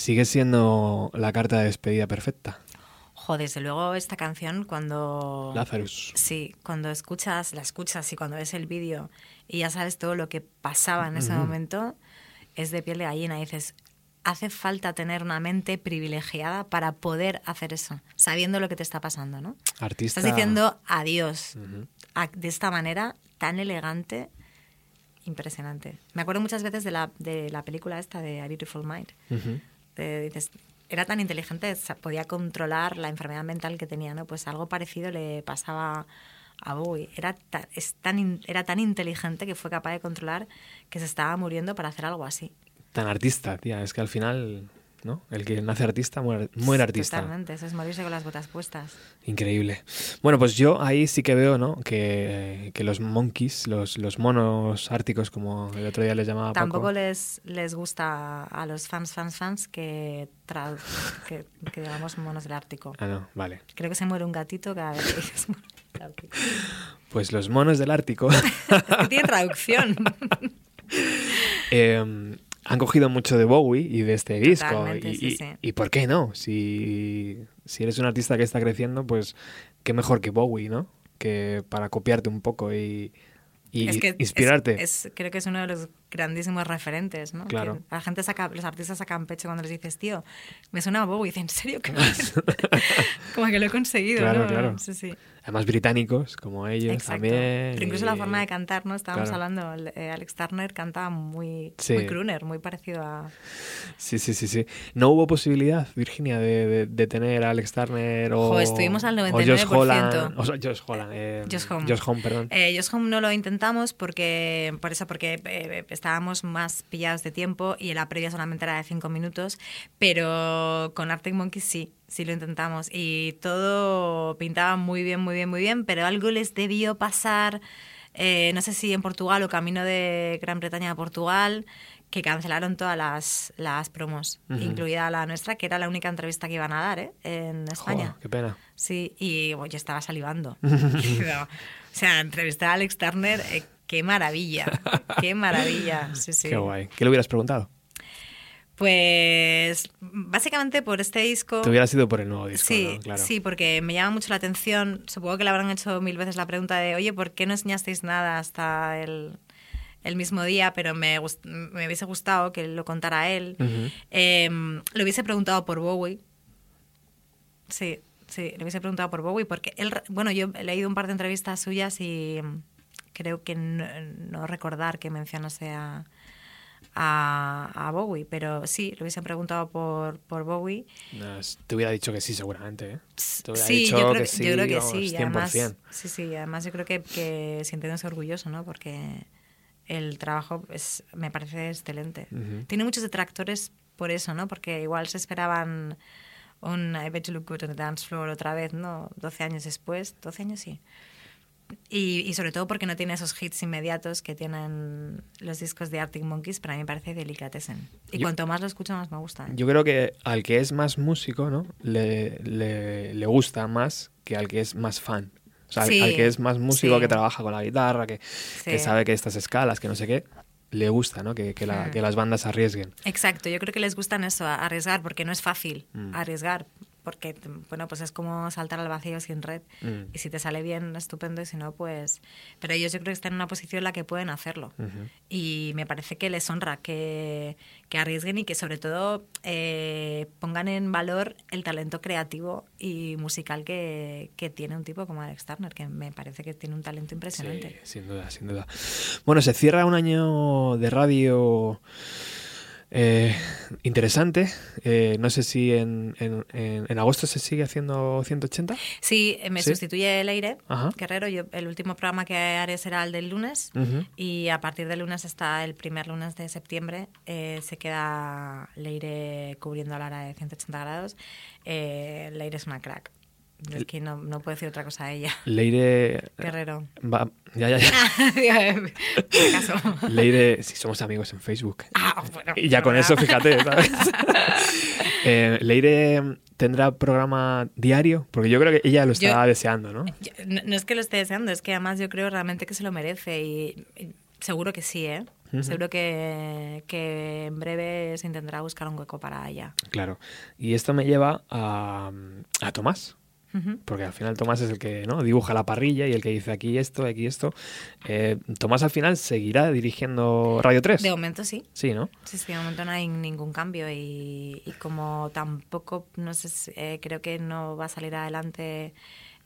Speaker 2: Sigue siendo la carta de despedida perfecta.
Speaker 3: Jo, desde luego esta canción cuando...
Speaker 2: Lazarus.
Speaker 3: Sí, cuando escuchas, la escuchas y cuando ves el vídeo y ya sabes todo lo que pasaba en ese momento, es de piel de gallina. Y dices, hace falta tener una mente privilegiada para poder hacer eso, sabiendo lo que te está pasando, ¿no?
Speaker 2: Artista.
Speaker 3: Estás diciendo adiós a- de esta manera tan elegante, impresionante. Me acuerdo muchas veces de la, de la película esta de A Beautiful Mind.
Speaker 2: Ujú.
Speaker 3: Te dices, era tan inteligente, podía controlar la enfermedad mental que tenía, ¿no? Pues algo parecido le pasaba a Bowie. Era, ta- es tan, era tan inteligente que fue capaz de controlar que se estaba muriendo para hacer algo así.
Speaker 2: Tan artista, tía. Es que al final, ¿no? El que nace artista muere, muere artista.
Speaker 3: Totalmente, eso es morirse con las botas puestas.
Speaker 2: Increíble. Bueno, pues yo ahí sí que veo, ¿no? Que, que los monkeys, los, los monos árticos, como el otro día les llamaba
Speaker 3: Tampoco
Speaker 2: Paco.
Speaker 3: les, les gusta a los fans, fans, fans que, tra- que, que digamos monos del Ártico.
Speaker 2: Ah, no, vale.
Speaker 3: Creo que se muere un gatito cada vez que del Ártico.
Speaker 2: Pues los monos del Ártico
Speaker 3: tiene traducción.
Speaker 2: eh, han cogido mucho de Bowie y de este disco. Y,
Speaker 3: sí,
Speaker 2: y-
Speaker 3: sí.
Speaker 2: y por qué no? Si, si eres un artista que está creciendo, pues qué mejor que Bowie, ¿no? Que para copiarte un poco y, y
Speaker 3: Es que es-
Speaker 2: inspirarte.
Speaker 3: es- creo que es uno de los grandísimos referentes, ¿no?
Speaker 2: Claro.
Speaker 3: Que la gente saca, los artistas sacan pecho cuando les dices, tío, me suena a Bowie. Y dicen, ¿en serio? ¿Qué Como que lo he conseguido,
Speaker 2: Claro,
Speaker 3: ¿no?
Speaker 2: claro.
Speaker 3: Sí, sí.
Speaker 2: Además británicos, como ellos
Speaker 3: Exacto.
Speaker 2: también.
Speaker 3: Pero incluso
Speaker 2: y-
Speaker 3: la forma de cantar, ¿no? Estábamos
Speaker 2: claro.
Speaker 3: hablando, eh, Alex Turner cantaba muy,
Speaker 2: Sí.
Speaker 3: muy crooner, muy parecido a...
Speaker 2: Sí, sí, sí, sí. ¿No hubo posibilidad, Virginia, de, de- de tener a Alex Turner o,
Speaker 3: estuvimos al
Speaker 2: o Josh
Speaker 3: 99%.
Speaker 2: Holland? O sea, Josh Holland. eh,
Speaker 3: Josh Home.
Speaker 2: Josh Home, perdón.
Speaker 3: Eh, Josh Home no lo intentamos porque, por eso, porque eh, estábamos más pillados de tiempo y la previa solamente era de cinco minutos, pero con Arctic Monkeys sí, sí lo intentamos y todo pintaba muy bien, muy bien, muy bien, pero algo les debió pasar, eh, no sé si en Portugal o camino de Gran Bretaña a Portugal, que cancelaron todas las, las promos, incluida la nuestra, que era la única entrevista que iban a dar ¿eh? en España.
Speaker 2: Jo, qué pena.
Speaker 3: Sí, y bueno, yo estaba salivando. O sea, entrevistar a Alex Turner, eh, qué maravilla, qué maravilla. Sí, sí.
Speaker 2: Qué guay. ¿Qué le hubieras preguntado?
Speaker 3: Pues básicamente por este disco.
Speaker 2: Te hubiera sido por el nuevo disco,
Speaker 3: Sí,
Speaker 2: ¿no? Claro.
Speaker 3: sí, porque me llama mucho la atención. Supongo que le habrán hecho mil veces la pregunta de, oye, ¿por qué no enseñasteis nada hasta el, el mismo día? Pero me, gust- me hubiese gustado que lo contara él. Eh, le hubiese preguntado por Bowie. Sí, sí, le hubiese preguntado por Bowie porque él, bueno, yo he leído un par de entrevistas suyas y creo que no, no recordar que mencionase a, a, a Bowie, pero sí, le hubiesen preguntado por, por Bowie.
Speaker 2: No, te hubiera dicho que sí, seguramente. ¿eh? Te hubiera
Speaker 3: Sí,
Speaker 2: dicho
Speaker 3: yo creo
Speaker 2: que
Speaker 3: que,
Speaker 2: sí,
Speaker 3: yo creo que
Speaker 2: vamos,
Speaker 3: sí. y
Speaker 2: 100%.
Speaker 3: además, sí, sí, además yo creo que, que sintiéndose orgulloso, ¿no? Porque el trabajo es, me parece excelente. Tiene muchos detractores por eso, ¿no? Porque igual se esperaban un I Bet You Look Good on the Dance Floor otra vez, ¿no? 12 años después. 12 años sí. Y, y sobre todo porque no tiene esos hits inmediatos que tienen los discos de Arctic Monkeys, pero a mí me parece delicatessen. Y
Speaker 2: Yo-
Speaker 3: cuanto más lo escucho, más me gusta. ¿eh?
Speaker 2: Yo creo que al que es más músico, ¿no? Le, le, le gusta más que al que es más fan. O sea, al-
Speaker 3: Sí,
Speaker 2: al que es más músico,
Speaker 3: sí.
Speaker 2: que trabaja con la guitarra, que, sabe que estas escalas, que no sé qué, le gusta, ¿no? Que, que, la- que las bandas arriesguen.
Speaker 3: Exacto, yo creo que les gustan eso, arriesgar, porque no es fácil
Speaker 2: Mm.
Speaker 3: arriesgar, porque, bueno, pues es como saltar al vacío sin red.
Speaker 2: Mm.
Speaker 3: Y si te sale bien, estupendo, y si no, pues... Pero ellos yo creo que están en una posición en la que pueden hacerlo. Y me parece que les honra que, que arriesguen y que sobre todo eh, pongan en valor el talento creativo y musical que, que tiene un tipo como Alex Turner, que me parece que tiene un talento impresionante.
Speaker 2: Sí, sin duda, sin duda. Bueno, se cierra un año de radio eh, interesante. Eh, no sé si en, en- en- en agosto se sigue haciendo 180.
Speaker 3: Sí, me
Speaker 2: ¿Sí?
Speaker 3: sustituye Leire
Speaker 2: Ajá.
Speaker 3: Guerrero. Yo, el último programa que haré será el del lunes. Y a partir del lunes hasta el primer lunes de septiembre eh, se queda Leire cubriendo a Lara de 180 grados. Eh, Leire es una crack. Es que no, no puedo decir otra cosa de ella.
Speaker 2: Leire.
Speaker 3: Guerrero.
Speaker 2: va- ya, ya, ya. Leire, si somos amigos en Facebook.
Speaker 3: Ah, bueno,
Speaker 2: Y ya con eso, fíjate, ¿sabes? Eh, Leire tendrá programa diario, porque yo creo que ella lo estaba deseando, ¿no?
Speaker 3: Yo- no, no es que lo esté deseando, es que además yo creo realmente que se lo merece y, y seguro que sí, ¿eh? Seguro que, que en breve se intentará buscar un hueco para ella.
Speaker 2: Claro. Y esto me lleva a, a Tomás. Porque al final Tomás es el que ¿no? dibuja la parrilla y el que dice aquí esto, aquí esto. Eh, Tomás al final seguirá dirigiendo Radio 3.
Speaker 3: De momento sí.
Speaker 2: Sí, ¿no?
Speaker 3: Sí, sí, de momento no hay ningún cambio y, y como tampoco, no sé, si- eh, creo que no va a salir adelante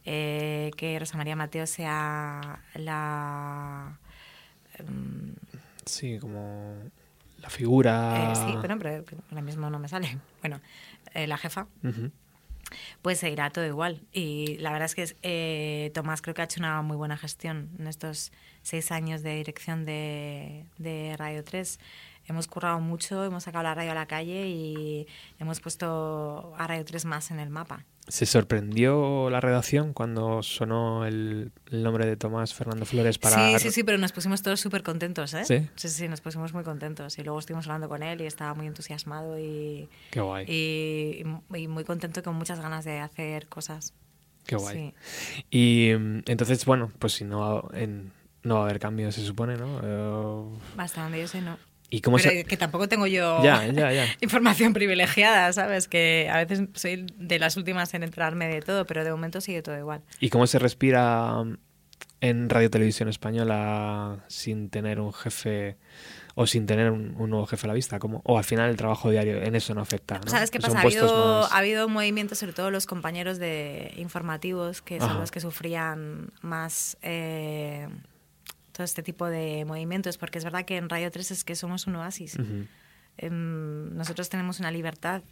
Speaker 3: eh, que Rosa María Mateo sea la... em,
Speaker 2: Sí, como la figura.
Speaker 3: sí, bueno, pero ahora mismo no me sale. Bueno, la jefa,
Speaker 2: Ujú.
Speaker 3: Pues seguirá todo igual. Y la verdad es que eh, Tomás creo que ha hecho una muy buena gestión en estos seis años de dirección de, de Radio 3. Hemos currado mucho, hemos sacado la radio a la calle y hemos puesto a Radio 3 más en el mapa.
Speaker 2: ¿Se sorprendió la redacción cuando sonó el, el nombre de Tomás Fernando Flores para...
Speaker 3: Sí, sí, sí, pero nos pusimos todos súper contentos, ¿eh?
Speaker 2: ¿Sí?
Speaker 3: sí, sí, nos pusimos muy contentos. Y luego estuvimos hablando con él y estaba muy entusiasmado y,
Speaker 2: Qué guay,
Speaker 3: y, y muy contento y con muchas ganas de hacer cosas.
Speaker 2: qué guay.
Speaker 3: Sí.
Speaker 2: Y mm, entonces, bueno, pues si no, en- no va a haber cambios, se supone, ¿no?
Speaker 3: Hasta donde yo sé, no.
Speaker 2: ¿Y cómo
Speaker 3: Pero
Speaker 2: se...?
Speaker 3: que tampoco tengo yo
Speaker 2: Ya, ya, ya.
Speaker 3: información privilegiada, ¿sabes? Que a veces soy de las últimas en enterarme de todo, pero de momento sigue todo igual.
Speaker 2: ¿Y cómo se respira mm, en Radio Televisión Española sin tener un jefe o sin tener un, un nuevo jefe a la vista? ¿Cómo? O al final el trabajo diario en eso no afecta, ¿no?
Speaker 3: ¿Sabes qué pasa? Ha habido,
Speaker 2: más-
Speaker 3: ha habido movimientos, sobre todo los compañeros de informativos, que son
Speaker 2: Ajá.
Speaker 3: los que sufrían más eh, todo este tipo de movimientos, porque es verdad que en Radio 3 es que somos un oasis. Em, nosotros tenemos una libertad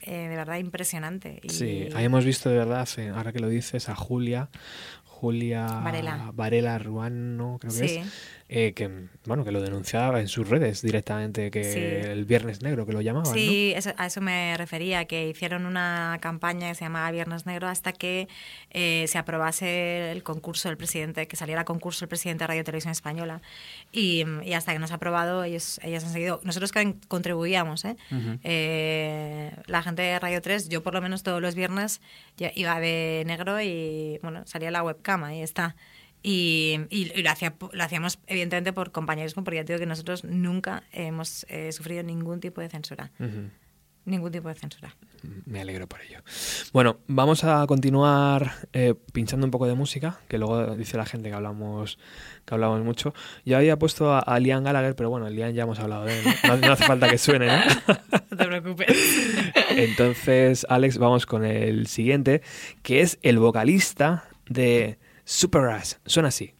Speaker 3: eh, de verdad impresionante. Y
Speaker 2: Sí, ahí hemos visto de verdad, ahora que lo dices, a Julia, Julia
Speaker 3: Varela.
Speaker 2: Varela Ruano, creo que
Speaker 3: Sí.
Speaker 2: es, eh, que bueno que lo denunciaba en sus redes directamente, que
Speaker 3: Sí.
Speaker 2: el Viernes Negro, que lo llamaban,
Speaker 3: Sí, eso- a eso me refería, que hicieron una campaña que se llamaba Viernes Negro hasta que eh, se aprobase el concurso del presidente, que saliera a concurso el presidente de Radio Televisión Española. Y, y hasta que no se ha aprobado, ellos, ellas han seguido. Nosotros que contribuíamos, ¿eh? Eh, la gente de Radio 3, yo por lo menos todos los viernes ya iba de negro y bueno, salía la webcam, ahí está. Y, y- y lo, hacía, lo hacíamos evidentemente por compañerismo, porque ya te digo que nosotros nunca hemos eh, sufrido ningún tipo de censura. Ningún tipo de censura.
Speaker 2: Me alegro por ello. Bueno, vamos a continuar eh, pinchando un poco de música, que luego dice la gente que hablamos, que hablamos mucho. Yo había puesto a, a Liam Gallagher, pero bueno, Liam ya hemos hablado de él. No, no hace falta que suene, ¿no?
Speaker 3: No te preocupes.
Speaker 2: Entonces, Alex, vamos con el siguiente, que es el vocalista de Supergrass. Suena así.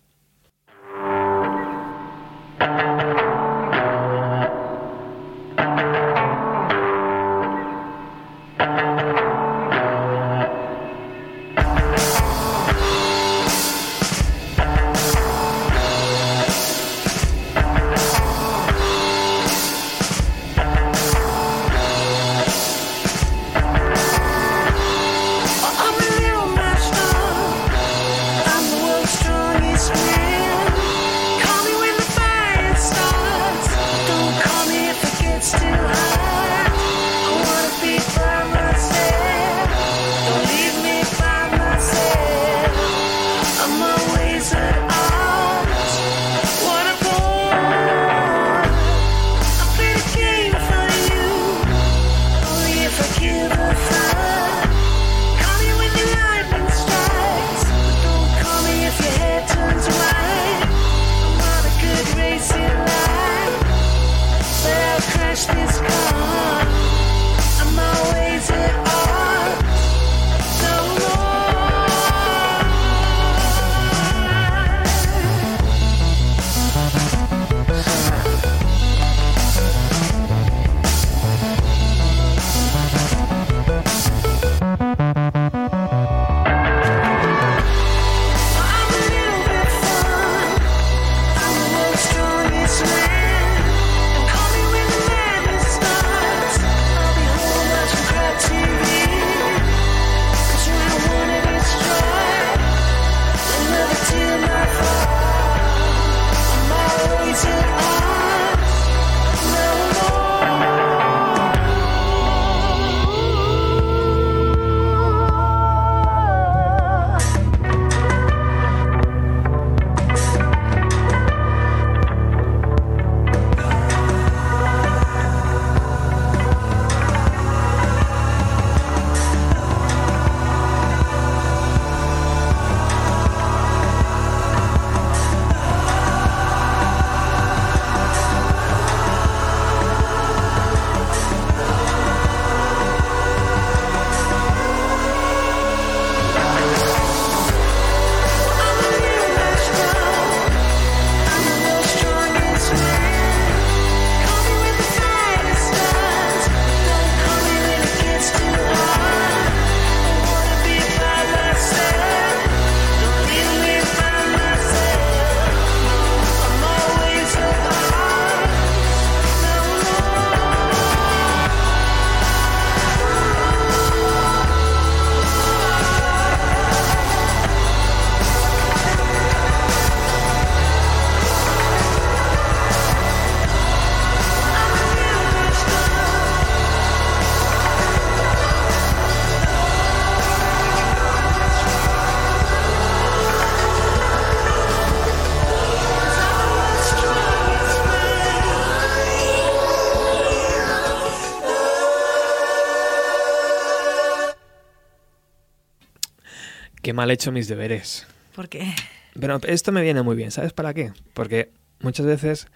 Speaker 2: Mal he hecho mis deberes.
Speaker 3: Porque
Speaker 2: Pero esto me viene muy bien, ¿sabes para qué? Porque muchas veces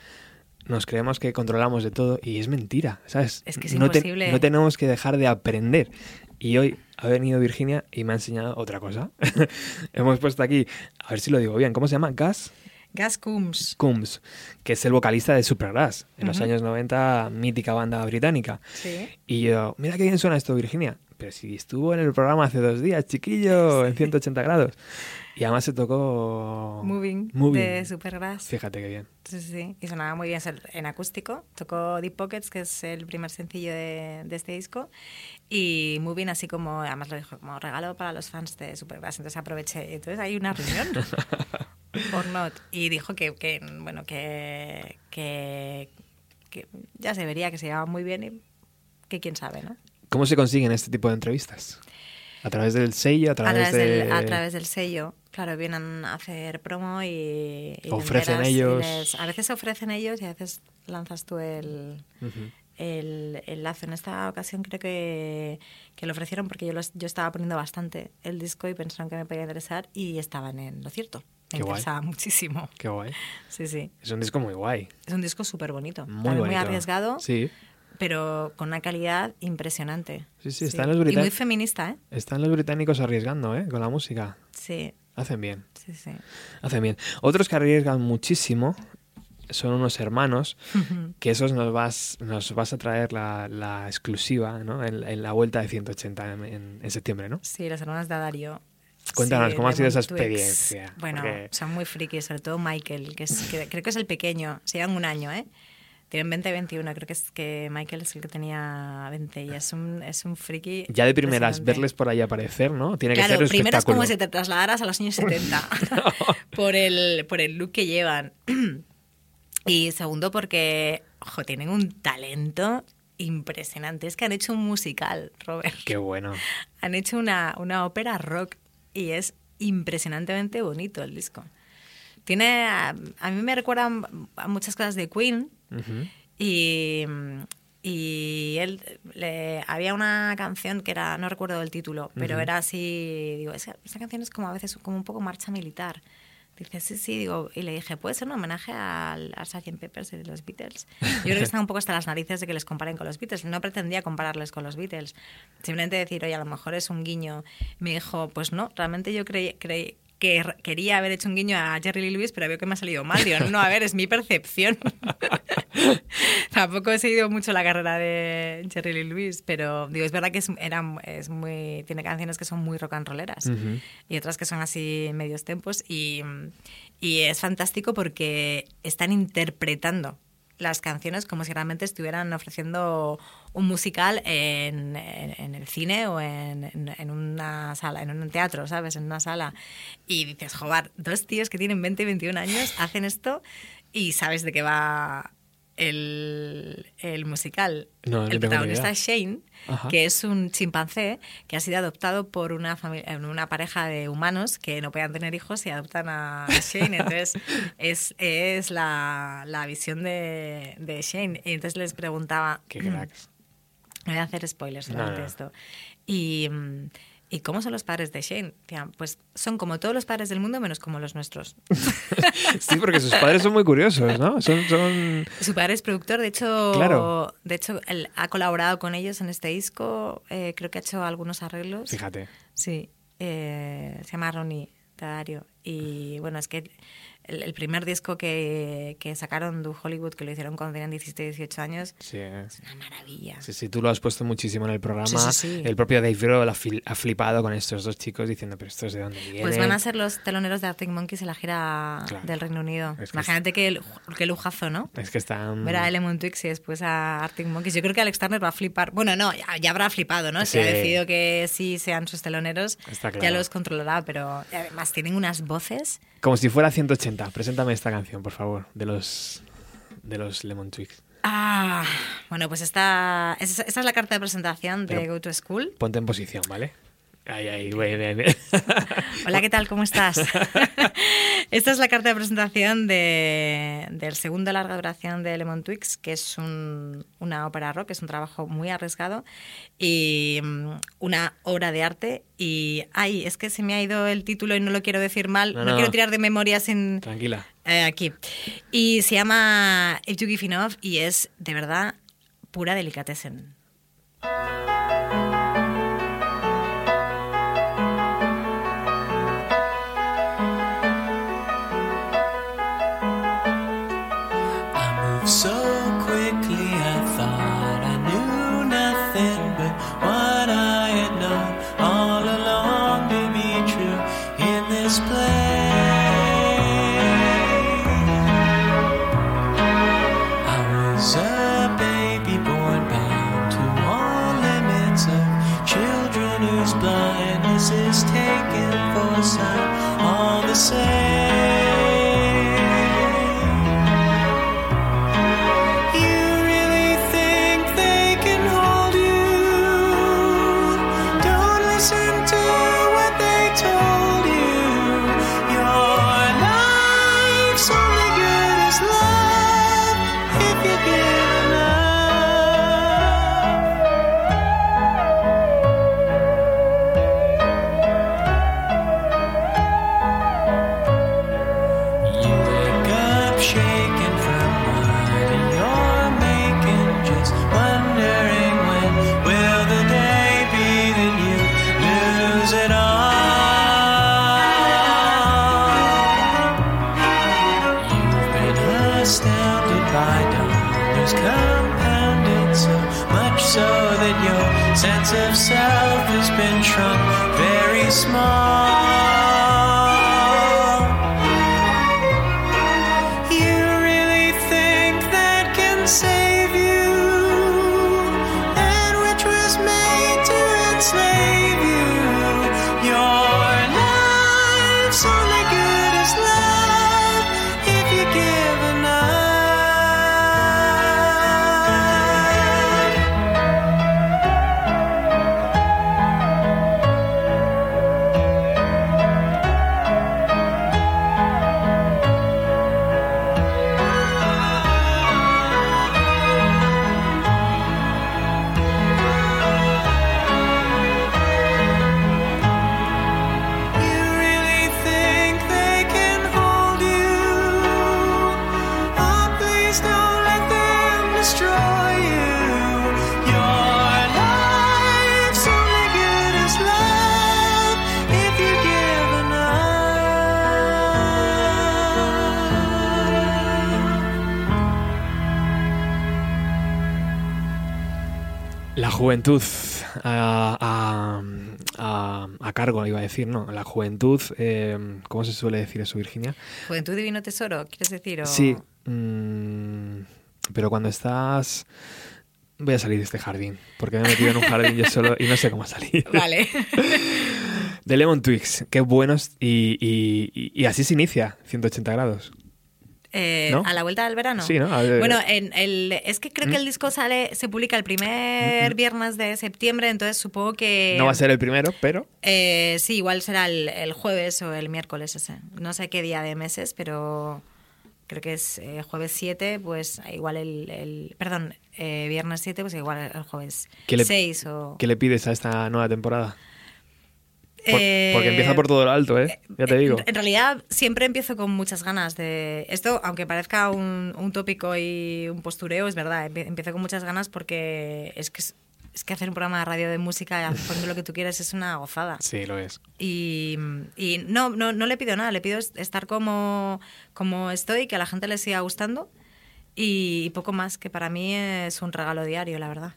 Speaker 2: nos creemos que controlamos de todo y es mentira, ¿sabes?
Speaker 3: Es que es
Speaker 2: no, te-
Speaker 3: imposible.
Speaker 2: no tenemos que dejar de aprender. Y hoy ha venido Virginia y me ha enseñado otra cosa. Hemos puesto aquí, a ver si lo digo bien, ¿cómo se llama? Gas
Speaker 3: Gas Coombs.
Speaker 2: Coombs, que es el vocalista de Supergrass, en los años 90, mítica banda británica.
Speaker 3: Sí.
Speaker 2: Y yo, mira qué bien suena esto, Virginia. Pero si estuvo en el programa hace dos días, chiquillo, en 180 grados. Y además se tocó...
Speaker 3: Moving,
Speaker 2: Moving.
Speaker 3: de Supergrass.
Speaker 2: Fíjate qué bien.
Speaker 3: Sí, sí, sí. Y sonaba muy bien en acústico. Tocó Deep Pockets, que es el primer sencillo de, de este disco. Y Moving, así como, además lo dijo, como regalo para los fans de Supergrass. Entonces aproveché. Entonces hay una reunión. Or not. Y dijo que, que, bueno, que, que, que ya se vería que se llevaba muy bien y que quién sabe, ¿no?
Speaker 2: ¿Cómo se consiguen este tipo de entrevistas? ¿A través del sello? ¿A
Speaker 3: A
Speaker 2: través,
Speaker 3: través,
Speaker 2: de...?
Speaker 3: del, a través del sello, claro, vienen a hacer promo y... y
Speaker 2: Ofrecen
Speaker 3: enteras y
Speaker 2: ellos.
Speaker 3: les- a veces ofrecen ellos y a veces lanzas tú el,
Speaker 2: Ujú.
Speaker 3: el, el lazo. En esta ocasión creo que, que lo ofrecieron porque yo, los- yo estaba poniendo bastante el disco y pensaron que me podía interesar y estaban en lo cierto. Me
Speaker 2: Qué guay.
Speaker 3: interesaba muchísimo.
Speaker 2: Qué guay.
Speaker 3: Sí, sí.
Speaker 2: Es un disco muy guay.
Speaker 3: Es un disco súper bonito.
Speaker 2: Muy
Speaker 3: También muy
Speaker 2: bonito.
Speaker 3: arriesgado,
Speaker 2: Sí.
Speaker 3: Pero con una calidad impresionante.
Speaker 2: Sí, sí, están los
Speaker 3: Y
Speaker 2: brita-
Speaker 3: muy feminista, ¿eh?
Speaker 2: Están los británicos arriesgando, ¿eh? Con la música.
Speaker 3: Sí,
Speaker 2: Hacen bien.
Speaker 3: sí, sí.
Speaker 2: Hacen bien. Otros que arriesgan muchísimo son unos hermanos que esos nos vas, nos vas a traer la, la exclusiva ¿no? en, en la vuelta de 180 en, en- en septiembre, ¿no?
Speaker 3: Sí, las hermanas de Dario.
Speaker 2: Cuéntanos,
Speaker 3: Sí,
Speaker 2: ¿cómo ha sido esa experiencia?
Speaker 3: Bueno,
Speaker 2: Porque-
Speaker 3: son muy frikis, sobre todo Michael, que, es, que creo que es el pequeño. Se llevan un año, ¿eh? Tienen 20 y 21. Creo que es que Michael es el que tenía 20 y es un, es un friki.
Speaker 2: Ya de primeras, verles por ahí aparecer, ¿no? Tiene que ser un
Speaker 3: primero es como si te trasladaras a los años 70 por, el, por el look que llevan. Y segundo, porque, ojo, tienen un talento impresionante. Es que han hecho un musical, Robert.
Speaker 2: Qué bueno.
Speaker 3: Han hecho una, una ópera rock y es impresionantemente bonito el disco. Tiene, a, a mí me recuerdan a muchas cosas de Queen
Speaker 2: Ujú.
Speaker 3: y, y él le, había una canción que era, no recuerdo el título, pero era así, digo, esa, esa canción es como a veces como un poco marcha militar. Dice, sí, sí, digo, y le dije, ¿puede ser un homenaje al, a Sgt. Peppers y de los Beatles? Yo creo que están un poco hasta las narices de que les comparen con los Beatles. No pretendía compararles con los Beatles. Simplemente decir, oye, a lo mejor es un guiño. Me dijo, pues no, realmente yo creí, creí que quería haber hecho un guiño a Jerry Lee Lewis, pero veo que me ha salido mal. Digo, no, a ver, es mi percepción. Tampoco he seguido mucho la carrera de Jerry Lee Lewis, pero digo, es verdad que es, era, es muy, tiene canciones que son muy rock and rolleras y otras que son así medios tempos y, y es fantástico porque están interpretando las canciones como si realmente estuvieran ofreciendo un musical en, en- el cine o en, en- en una sala, en un teatro, ¿sabes? En una sala. Y dices, joder, dos tíos que tienen 20 y 21 años hacen esto y sabes de qué va el, el musical.
Speaker 2: No, no
Speaker 3: el protagonista es Shane,
Speaker 2: Ajá.
Speaker 3: que es un chimpancé que ha sido adoptado por una, familia, una pareja de humanos que no podían tener hijos y adoptan a Shane. Entonces, es, es la, la visión de, de Shane. Y entonces les preguntaba...
Speaker 2: Qué cracks.
Speaker 3: Voy a hacer spoilers
Speaker 2: No,
Speaker 3: durante
Speaker 2: no.
Speaker 3: esto. Y, mm, ¿Y cómo son los padres de Shane? Pues son como todos los padres del mundo, menos como los nuestros.
Speaker 2: Sí, porque sus padres son muy curiosos, ¿no? Son, son...
Speaker 3: Su padre es productor, de hecho,
Speaker 2: Claro.
Speaker 3: de hecho él ha colaborado con ellos en este disco. eh, creo que ha hecho algunos arreglos.
Speaker 2: Fíjate.
Speaker 3: Sí, eh, se llama Ronnie Tadario. Y bueno, es que el, el primer disco que, que sacaron de Hollywood, que lo hicieron cuando tenían 17, 18 años,
Speaker 2: Sí,
Speaker 3: es una maravilla.
Speaker 2: Sí, sí, tú lo has puesto muchísimo en el programa.
Speaker 3: Sí, sí, sí.
Speaker 2: El propio Dave Grohl ha, ha flipado con estos dos chicos diciendo, pero estos de dónde vienen.
Speaker 3: Pues van a ser los teloneros de Arctic Monkeys en la gira
Speaker 2: Claro.
Speaker 3: del Reino Unido.
Speaker 2: Es que
Speaker 3: Imagínate qué, qué lujazo, ¿no?
Speaker 2: Es que están...
Speaker 3: Ver a Lemon Twix y después a Arctic Monkeys. Yo creo que Alex Turner va a flipar. Bueno, no, ya, ya habrá flipado, ¿no? Si ha decidido que sí sean sus teloneros,
Speaker 2: Está
Speaker 3: ya
Speaker 2: claro.
Speaker 3: los controlará, pero además tienen unas voces.
Speaker 2: Como si fuera 180. Preséntame esta canción, por favor, de los de los Lemon Twigs.
Speaker 3: Ah, bueno, pues esta, esta es la carta de presentación de
Speaker 2: Pero-
Speaker 3: Go to School.
Speaker 2: Ponte en posición, ¿vale? Ay, ay.
Speaker 4: Hola, ¿qué tal? ¿Cómo estás? Esta es la carta de presentación de- del segundo larga duración de Lemon Twigs, que es un- una ópera rock, es un trabajo muy arriesgado y mm, una obra de arte. Y, ay, es que se me ha ido el título y no lo quiero decir mal,
Speaker 2: No,
Speaker 4: no,
Speaker 2: no.
Speaker 4: quiero tirar de memoria sin...
Speaker 2: Tranquila.
Speaker 4: eh, aquí. Y se llama If You Give Enough y es, de verdad, pura delicatessen.
Speaker 2: Juventud a, a- a- a cargo, iba a decir, ¿no? La juventud, eh, ¿cómo se suele decir eso, Virginia?
Speaker 4: Juventud Divino Tesoro, ¿quieres decir? O...
Speaker 2: Sí, mm, pero cuando estás... Voy a salir de este jardín, porque me he metido en un jardín yo solo y no sé cómo salir.
Speaker 4: Vale.
Speaker 2: De Lemon Twigs, qué buenos. Y, y- y- y así se inicia, 180 grados.
Speaker 4: Eh,
Speaker 2: ¿No?
Speaker 4: A la vuelta del verano.
Speaker 2: Sí, ¿no? Ver-
Speaker 4: Bueno, en el, es que creo que el disco sale, se publica el primer viernes de septiembre, entonces supongo que.
Speaker 2: No va a ser el primero, pero
Speaker 4: Eh, sí, igual será el, el jueves o el miércoles ese. No sé qué día de meses, pero creo que es eh, jueves 7, pues igual el... el- perdón, eh, viernes 7, pues igual el jueves
Speaker 2: ¿Qué le-
Speaker 4: 6 o...
Speaker 2: ¿qué le pides a esta nueva temporada? Por-
Speaker 4: Eh,
Speaker 2: porque empieza por todo lo alto, ¿eh? Ya te digo.
Speaker 4: En, realidad siempre empiezo con muchas ganas de esto, aunque parezca un, un tópico y un postureo, es verdad, empie- empiezo con muchas ganas porque es que, es, es que hacer un programa de radio de música poniendo lo que tú quieres es una gozada.
Speaker 2: Sí, lo es.
Speaker 4: Y, y no, no, no le pido nada, le pido es- estar como, como estoy, que a la gente le siga gustando y, poco más, que para mí es un regalo diario, la verdad.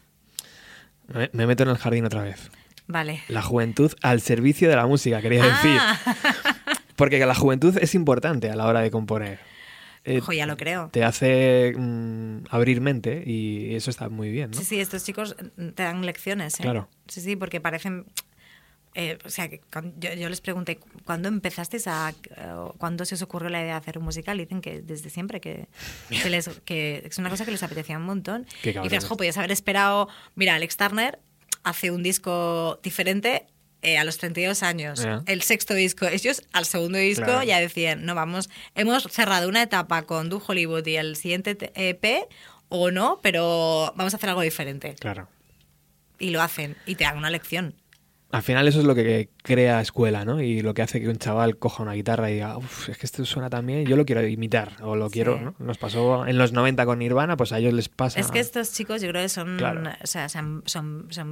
Speaker 2: Me meto en el jardín otra vez.
Speaker 4: Vale.
Speaker 2: La juventud al servicio de la música, quería decir.
Speaker 4: Ah.
Speaker 2: Porque la juventud es importante a la hora de componer. Eh,
Speaker 4: Ojo, ya lo creo.
Speaker 2: Te hace mm, abrir mente y eso está muy bien, ¿no?
Speaker 4: Sí, sí, estos chicos mm, te dan lecciones. ¿eh?
Speaker 2: Claro.
Speaker 4: Sí, sí, porque parecen. eh, o sea, que yo, yo les pregunté, ¿cuándo empezasteis a. eh, ¿Cuándo se os ocurrió la idea de hacer un musical? Y dicen que desde siempre, que, que, les- que es una cosa que les apetecía un montón.
Speaker 2: Qué
Speaker 4: y dices, jo, podías haber esperado. Mira, Alex Turner hace un disco diferente.
Speaker 3: eh, a los 32 años, el sexto disco. Ellos al segundo disco
Speaker 2: Claro.
Speaker 3: ya decían, no vamos, hemos cerrado una etapa con Du Hollywood y el siguiente te- EP o no, pero vamos a hacer algo diferente.
Speaker 2: Claro.
Speaker 3: Y lo hacen y te dan una lección.
Speaker 2: Al final eso es lo que crea escuela, ¿no? Y lo que hace que un chaval coja una guitarra y diga, "Uf, es que esto suena tan bien, yo lo quiero imitar o lo quiero. ¿no? Nos pasó en los 90 con Nirvana, pues a ellos les pasa.
Speaker 3: Es que estos chicos yo creo que son,
Speaker 2: Claro.
Speaker 3: o sea, son,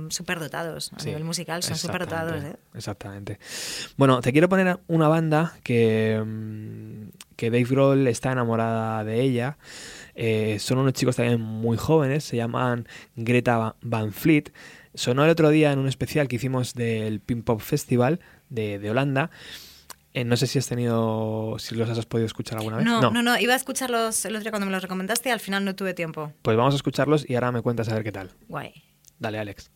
Speaker 3: súper dotados a
Speaker 2: Sí,
Speaker 3: nivel musical, son súper dotados. ¿eh?
Speaker 2: Exactamente. Bueno, te quiero poner una banda que, mm, que Dave Grohl está enamorada de ella. Eh, son unos chicos también muy jóvenes, se llaman Greta Va- Van Fleet. Sonó el otro día en un especial que hicimos del Pink Pop Festival de, de Holanda. Eh, no sé si has tenido, si los has podido escuchar alguna vez.
Speaker 3: No, no, no, iba a escucharlos el otro día cuando me los recomendaste y al final no tuve tiempo.
Speaker 2: Pues vamos a escucharlos y ahora me cuentas a ver qué tal.
Speaker 3: Guay.
Speaker 2: Dale, Alex.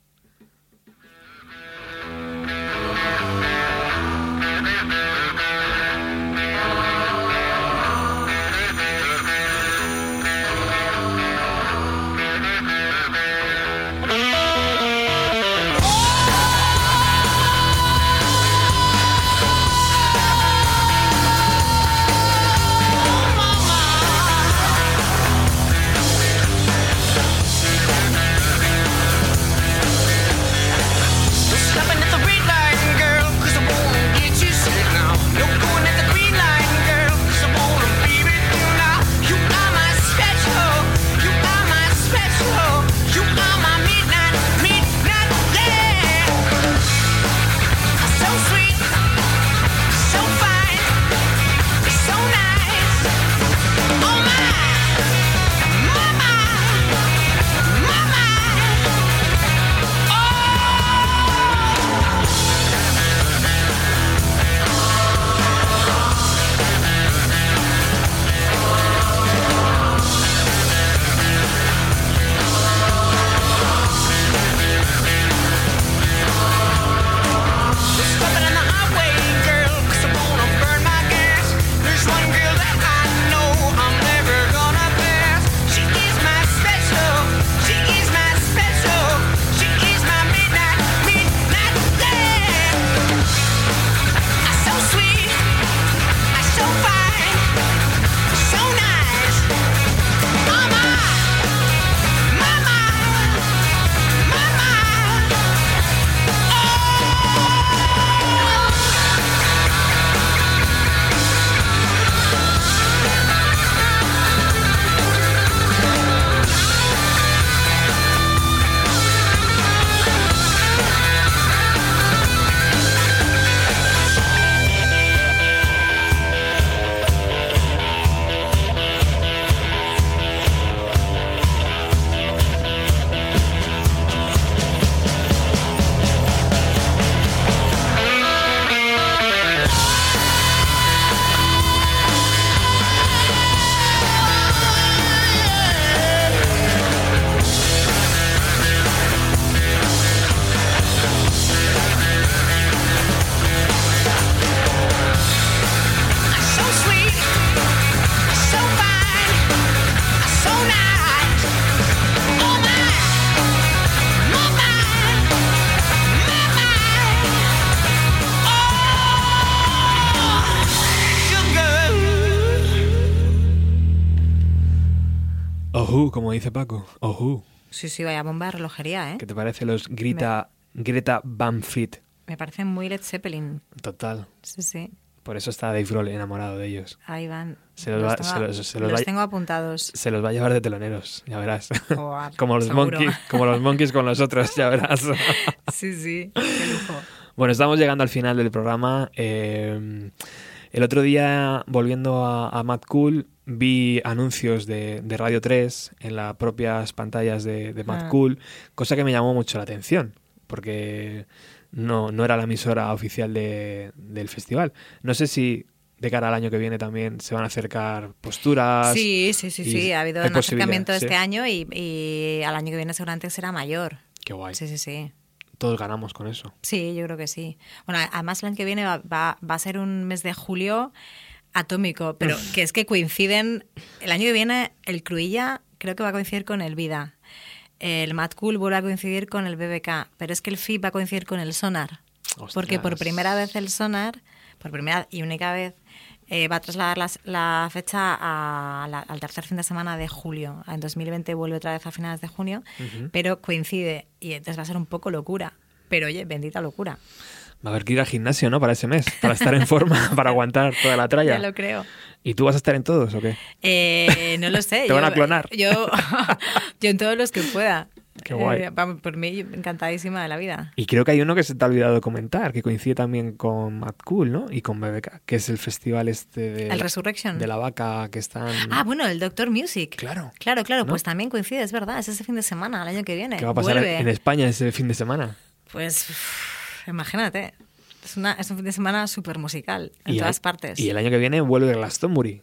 Speaker 2: Paco. Ojú.
Speaker 3: Sí, sí, vaya bomba de relojería, ¿eh?
Speaker 2: ¿Qué te parece los Greta, Greta Van Fleet?
Speaker 3: Me parece muy Led Zeppelin.
Speaker 2: Total.
Speaker 3: Sí, sí.
Speaker 2: Por eso está Dave Grohl enamorado de ellos.
Speaker 3: Ahí van.
Speaker 2: Se los va-
Speaker 3: tengo,
Speaker 2: se los- se los
Speaker 3: los
Speaker 2: va-
Speaker 3: tengo apuntados.
Speaker 2: Se los va a llevar de teloneros, ya verás.
Speaker 3: Joder,
Speaker 2: como, los monkeys, como los monkeys con los otros, ya verás.
Speaker 3: Sí, sí. Qué lujo.
Speaker 2: bueno, estamos llegando al final del programa. Eh, el otro día, volviendo a, a Mad Cool, vi anuncios de, de Radio 3 en las propias pantallas de, de Mad
Speaker 3: Ah.
Speaker 2: Cool, cosa que me llamó mucho la atención, porque no, no era la emisora oficial de- del festival. No sé si de cara al año que viene también se van a acercar posturas.
Speaker 3: Sí, sí, sí, sí. Ha habido un acercamiento
Speaker 2: sí.
Speaker 3: este año y, y al año que viene seguramente será mayor.
Speaker 2: Qué guay.
Speaker 3: Sí, sí, sí.
Speaker 2: Todos ganamos con eso.
Speaker 3: Sí, yo creo que sí. Bueno, además el año que viene va, va- va a ser un mes de julio atómico, pero que es que coinciden. El año que viene el Cruilla creo que va a coincidir con el Vida. El Mad Cool vuelve a coincidir con el BBK, pero es que el FIP va a coincidir con el Sonar. Porque por primera vez el Sonar, por primera y única vez, eh, va a trasladar las- la fecha a la- al tercer fin de semana de julio. En 2020 vuelve otra vez a finales de junio, pero coincide y entonces va a ser un poco locura. Pero oye, bendita locura.
Speaker 2: Va a haber que ir al gimnasio, ¿no? Para ese mes, para estar en forma, para aguantar toda la tralla.
Speaker 3: Ya lo creo.
Speaker 2: ¿Y tú vas a estar en todos o qué?
Speaker 3: Eh, no lo sé.
Speaker 2: Te van a clonar.
Speaker 3: Yo, yo en todos los que pueda.
Speaker 2: Qué guay.
Speaker 3: Eh, por mí, encantadísima de la vida.
Speaker 2: Y creo que hay uno que se te ha olvidado de comentar, que coincide también con Mad Cool, ¿no? Y con BBK, que es el festival este de,
Speaker 3: ¿El Resurrection?
Speaker 2: de la vaca que están...
Speaker 3: Ah, bueno, el Doctor Music.
Speaker 2: Claro.
Speaker 3: Claro, claro,
Speaker 2: ¿No?
Speaker 3: pues también coincide, es verdad, es ese fin de semana, el año que viene.
Speaker 2: ¿Qué va a pasar
Speaker 3: Vuelve.
Speaker 2: en España ese fin de semana?
Speaker 3: Pues uf, imagínate, es, una, es un fin de semana súper musical en todas
Speaker 2: el-
Speaker 3: partes.
Speaker 2: Y el año que viene vuelve Glastonbury,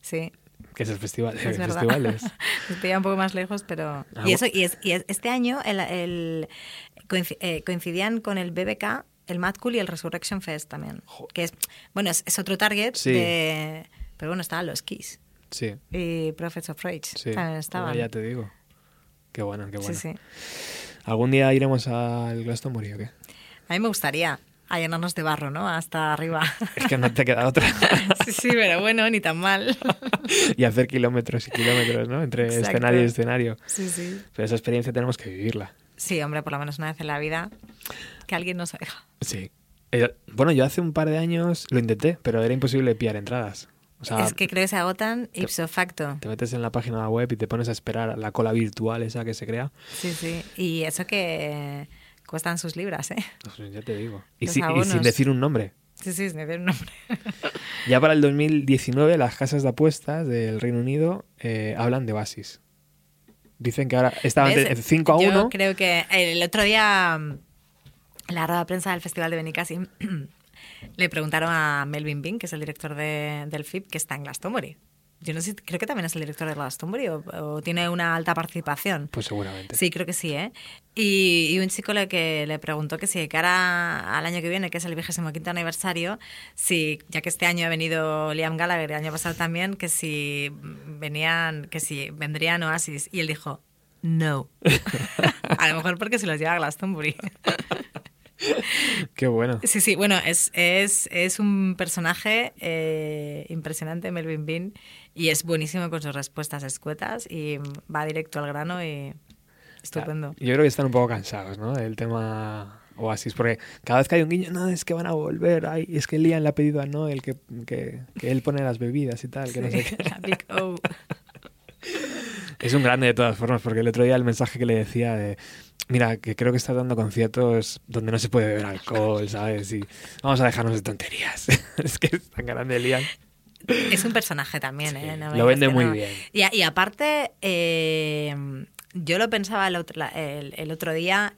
Speaker 3: Sí,
Speaker 2: que es el festival
Speaker 3: es verdad.
Speaker 2: festivales.
Speaker 3: Nos pilla un poco más lejos, pero...
Speaker 2: Ah,
Speaker 3: y, eso, y, es, y es- este año el, el- eh, coincidían con el BBK, el Mad Cool y el Resurrection Fest también.
Speaker 2: Jo-
Speaker 3: Que es, bueno, es, es otro target
Speaker 2: Sí.
Speaker 3: de... Pero bueno, estaban los Kiss
Speaker 2: Sí,
Speaker 3: y Prophets of Rage.
Speaker 2: sí.
Speaker 3: También estaban.
Speaker 2: Ya te digo. Qué bueno, qué bueno.
Speaker 3: Sí, sí.
Speaker 2: ¿Algún día iremos al Glastonbury o qué?
Speaker 3: A mí me gustaría a llenarnos de barro, ¿no? Hasta arriba.
Speaker 2: Es que no te queda otra.
Speaker 3: sí, sí, pero bueno, ni tan mal.
Speaker 2: y hacer kilómetros y kilómetros, ¿no? Entre
Speaker 3: Exacto.
Speaker 2: escenario y escenario.
Speaker 3: sí, sí.
Speaker 2: Pero esa experiencia tenemos que vivirla.
Speaker 3: Sí, hombre, por lo menos una vez en la vida que alguien nos oiga.
Speaker 2: Sí. Eh, bueno, yo hace un par de años lo intenté, pero era imposible pillar entradas. O sea,
Speaker 3: es que creo que se agotan ipso facto.
Speaker 2: te metes en la página web y te pones a esperar la cola virtual esa que se crea.
Speaker 3: Sí, sí. Y eso que cuestan sus libras, ¿eh?
Speaker 2: Pues ya te digo. Y,
Speaker 3: Los
Speaker 2: si- y sin decir un nombre.
Speaker 3: Sí, sí, me dio un nombre.
Speaker 2: Ya para el 2019 las casas de apuestas del Reino Unido eh, hablan de Oasis. Dicen que ahora estaban
Speaker 3: ¿Ves?
Speaker 2: de 5 a
Speaker 3: Yo
Speaker 2: 1.
Speaker 3: creo que el otro día, mm, en la rueda de prensa del Festival de Benicassim, le preguntaron a Melvin Bean, que es el director de- del FIP, que está en Glastonbury. Yo no sé, creo que también es el director de Glastonbury o, o tiene una alta participación.
Speaker 2: Pues seguramente.
Speaker 3: Sí, creo que sí, ¿eh? Y, y un chico le, que le preguntó que si de cara al año que viene, que es el vigésimo quinto aniversario, si, ya que este año ha venido Liam Gallagher el año pasado también, que si venían, que si vendrían Oasis. Y él dijo, no. a lo mejor porque se los lleva a Glastonbury.
Speaker 2: Qué bueno.
Speaker 3: Sí, sí, bueno, es, es, es un personaje eh, impresionante, Melvin Bean, y es buenísimo con sus respuestas escuetas y va directo al grano y estupendo.
Speaker 2: Yo creo que están un poco cansados, ¿no? Del tema Oasis, porque cada vez que hay un guiño, no, es que van a volver, ay, es que Liam le ha pedido a Noel que, que, que él pone las bebidas y tal, que no sé qué.
Speaker 3: la Big O.
Speaker 2: Es un grande de todas formas, porque el otro día el mensaje que le decía de, mira, que creo que estás dando conciertos donde no se puede beber alcohol, ¿sabes? Y vamos a dejarnos de tonterías. es que es tan grande Liam.
Speaker 3: Es un personaje también,
Speaker 2: Sí,
Speaker 3: ¿eh? No
Speaker 2: lo vende muy
Speaker 3: no.
Speaker 2: bien.
Speaker 3: Y, aparte, eh, yo lo pensaba el otro, el, el otro día.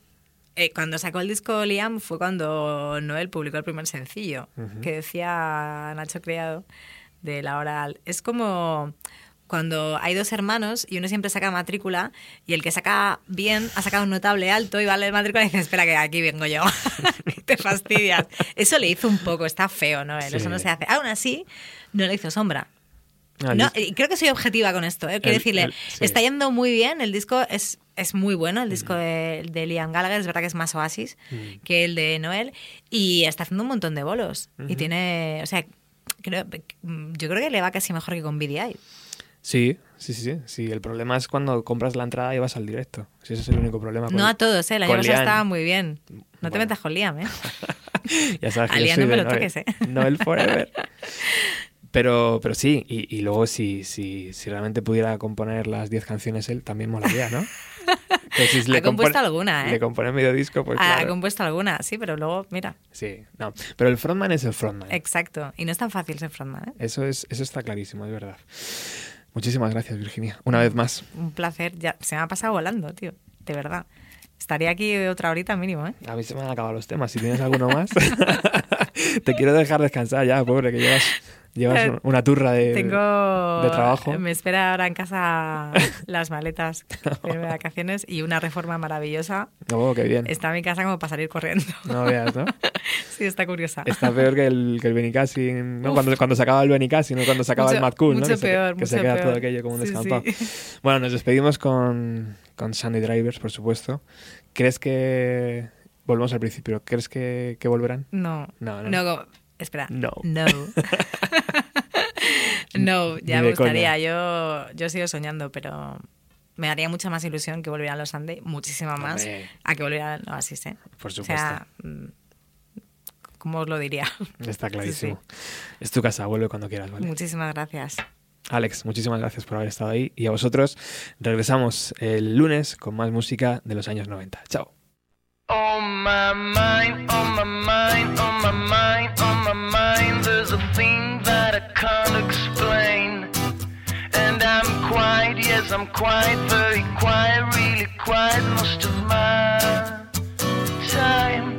Speaker 3: eh, cuando sacó el disco Liam fue cuando Noel publicó el primer sencillo, que decía Nacho Criado de la oral. Es como cuando hay dos hermanos y uno siempre saca matrícula y el que saca bien ha sacado un notable alto y vale matrícula y dice, espera que aquí vengo yo. te fastidias. Eso le hizo un poco, está feo, ¿no?
Speaker 2: Sí.
Speaker 3: Eso no se hace. Aún así, no le hizo sombra.
Speaker 2: Ah,
Speaker 3: No, y creo que soy objetiva con esto. ¿eh? Quiero
Speaker 2: El-
Speaker 3: decirle,
Speaker 2: el- sí.
Speaker 3: está yendo muy bien. El disco es, es muy bueno, el disco de, de Liam Gallagher. Es verdad que es más Oasis que el de Noel. Y está haciendo un montón de bolos. Y tiene. O sea, creo, yo creo que le va casi mejor que con BDI.
Speaker 2: Sí, sí, sí, sí, sí. El problema es cuando compras la entrada y vas al directo. Si ese es el único problema. con-
Speaker 3: No a todos, ¿eh? Pasado
Speaker 2: Liam.
Speaker 3: estaba muy bien. No te metas con Liam, ¿eh?
Speaker 2: ya sabes que
Speaker 3: Liam no me lo toques, ¿eh?
Speaker 2: Noel Forever. Pero, pero sí, y, y luego si, si, si realmente pudiera componer las 10 canciones él, también molaría, ¿no? Que si
Speaker 3: Ha compuesto
Speaker 2: compone-
Speaker 3: alguna, ¿eh?
Speaker 2: Le compone medio disco, pues
Speaker 3: ha
Speaker 2: claro.
Speaker 3: compuesto alguna, sí, pero luego, mira.
Speaker 2: Sí, no. Pero el frontman es el frontman.
Speaker 3: Exacto. Y no es tan fácil ser frontman, ¿eh?
Speaker 2: Eso, es, eso está clarísimo, es verdad. Muchísimas gracias, Virginia. Una vez más.
Speaker 3: Un placer. Ya, se me ha pasado volando, tío. De verdad. Estaría aquí otra horita mínimo, ¿eh?
Speaker 2: A mí se me han acabado los temas. Si tienes alguno más, te quiero dejar descansar ya, pobre, que llevas, Llevas eh, una turra de, trabajo.
Speaker 3: Me espera ahora en casa las maletas de vacaciones y una reforma maravillosa.
Speaker 2: Oh, qué.
Speaker 3: Está mi casa como para salir corriendo.
Speaker 2: No veas, ¿no?
Speaker 3: sí, está curiosa.
Speaker 2: Está peor que el, que el ¿no? Cuando, cuando se acaba el Benicassi, no cuando se acaba el Mad Cool, ¿no?
Speaker 3: Mucho
Speaker 2: que
Speaker 3: peor, se,
Speaker 2: que se queda todo aquello como un
Speaker 3: sí,
Speaker 2: descampado. Bueno, nos despedimos con, con Sandy Drivers, por supuesto. ¿Crees que... Volvemos al principio. ¿Crees que, volverán?
Speaker 3: No,
Speaker 2: no. no
Speaker 3: Espera.
Speaker 2: No.
Speaker 3: No. no, ya me gustaría. Yo, yo sigo soñando, pero me haría mucha más ilusión que volviera a los Andes, muchísima más, a que volviera a así ¿eh?
Speaker 2: Por supuesto.
Speaker 3: O sea, mm, ¿cómo os lo diría?
Speaker 2: Está clarísimo. Sí. Es tu casa, vuelve cuando quieras, ¿vale?
Speaker 3: Muchísimas gracias.
Speaker 2: Alex, muchísimas gracias por haber estado ahí y a vosotros regresamos el lunes con más música de los años 90. Chao.
Speaker 1: something that I can't explain. And I'm quite, yes, I'm quite, very quiet, really quiet most of my time.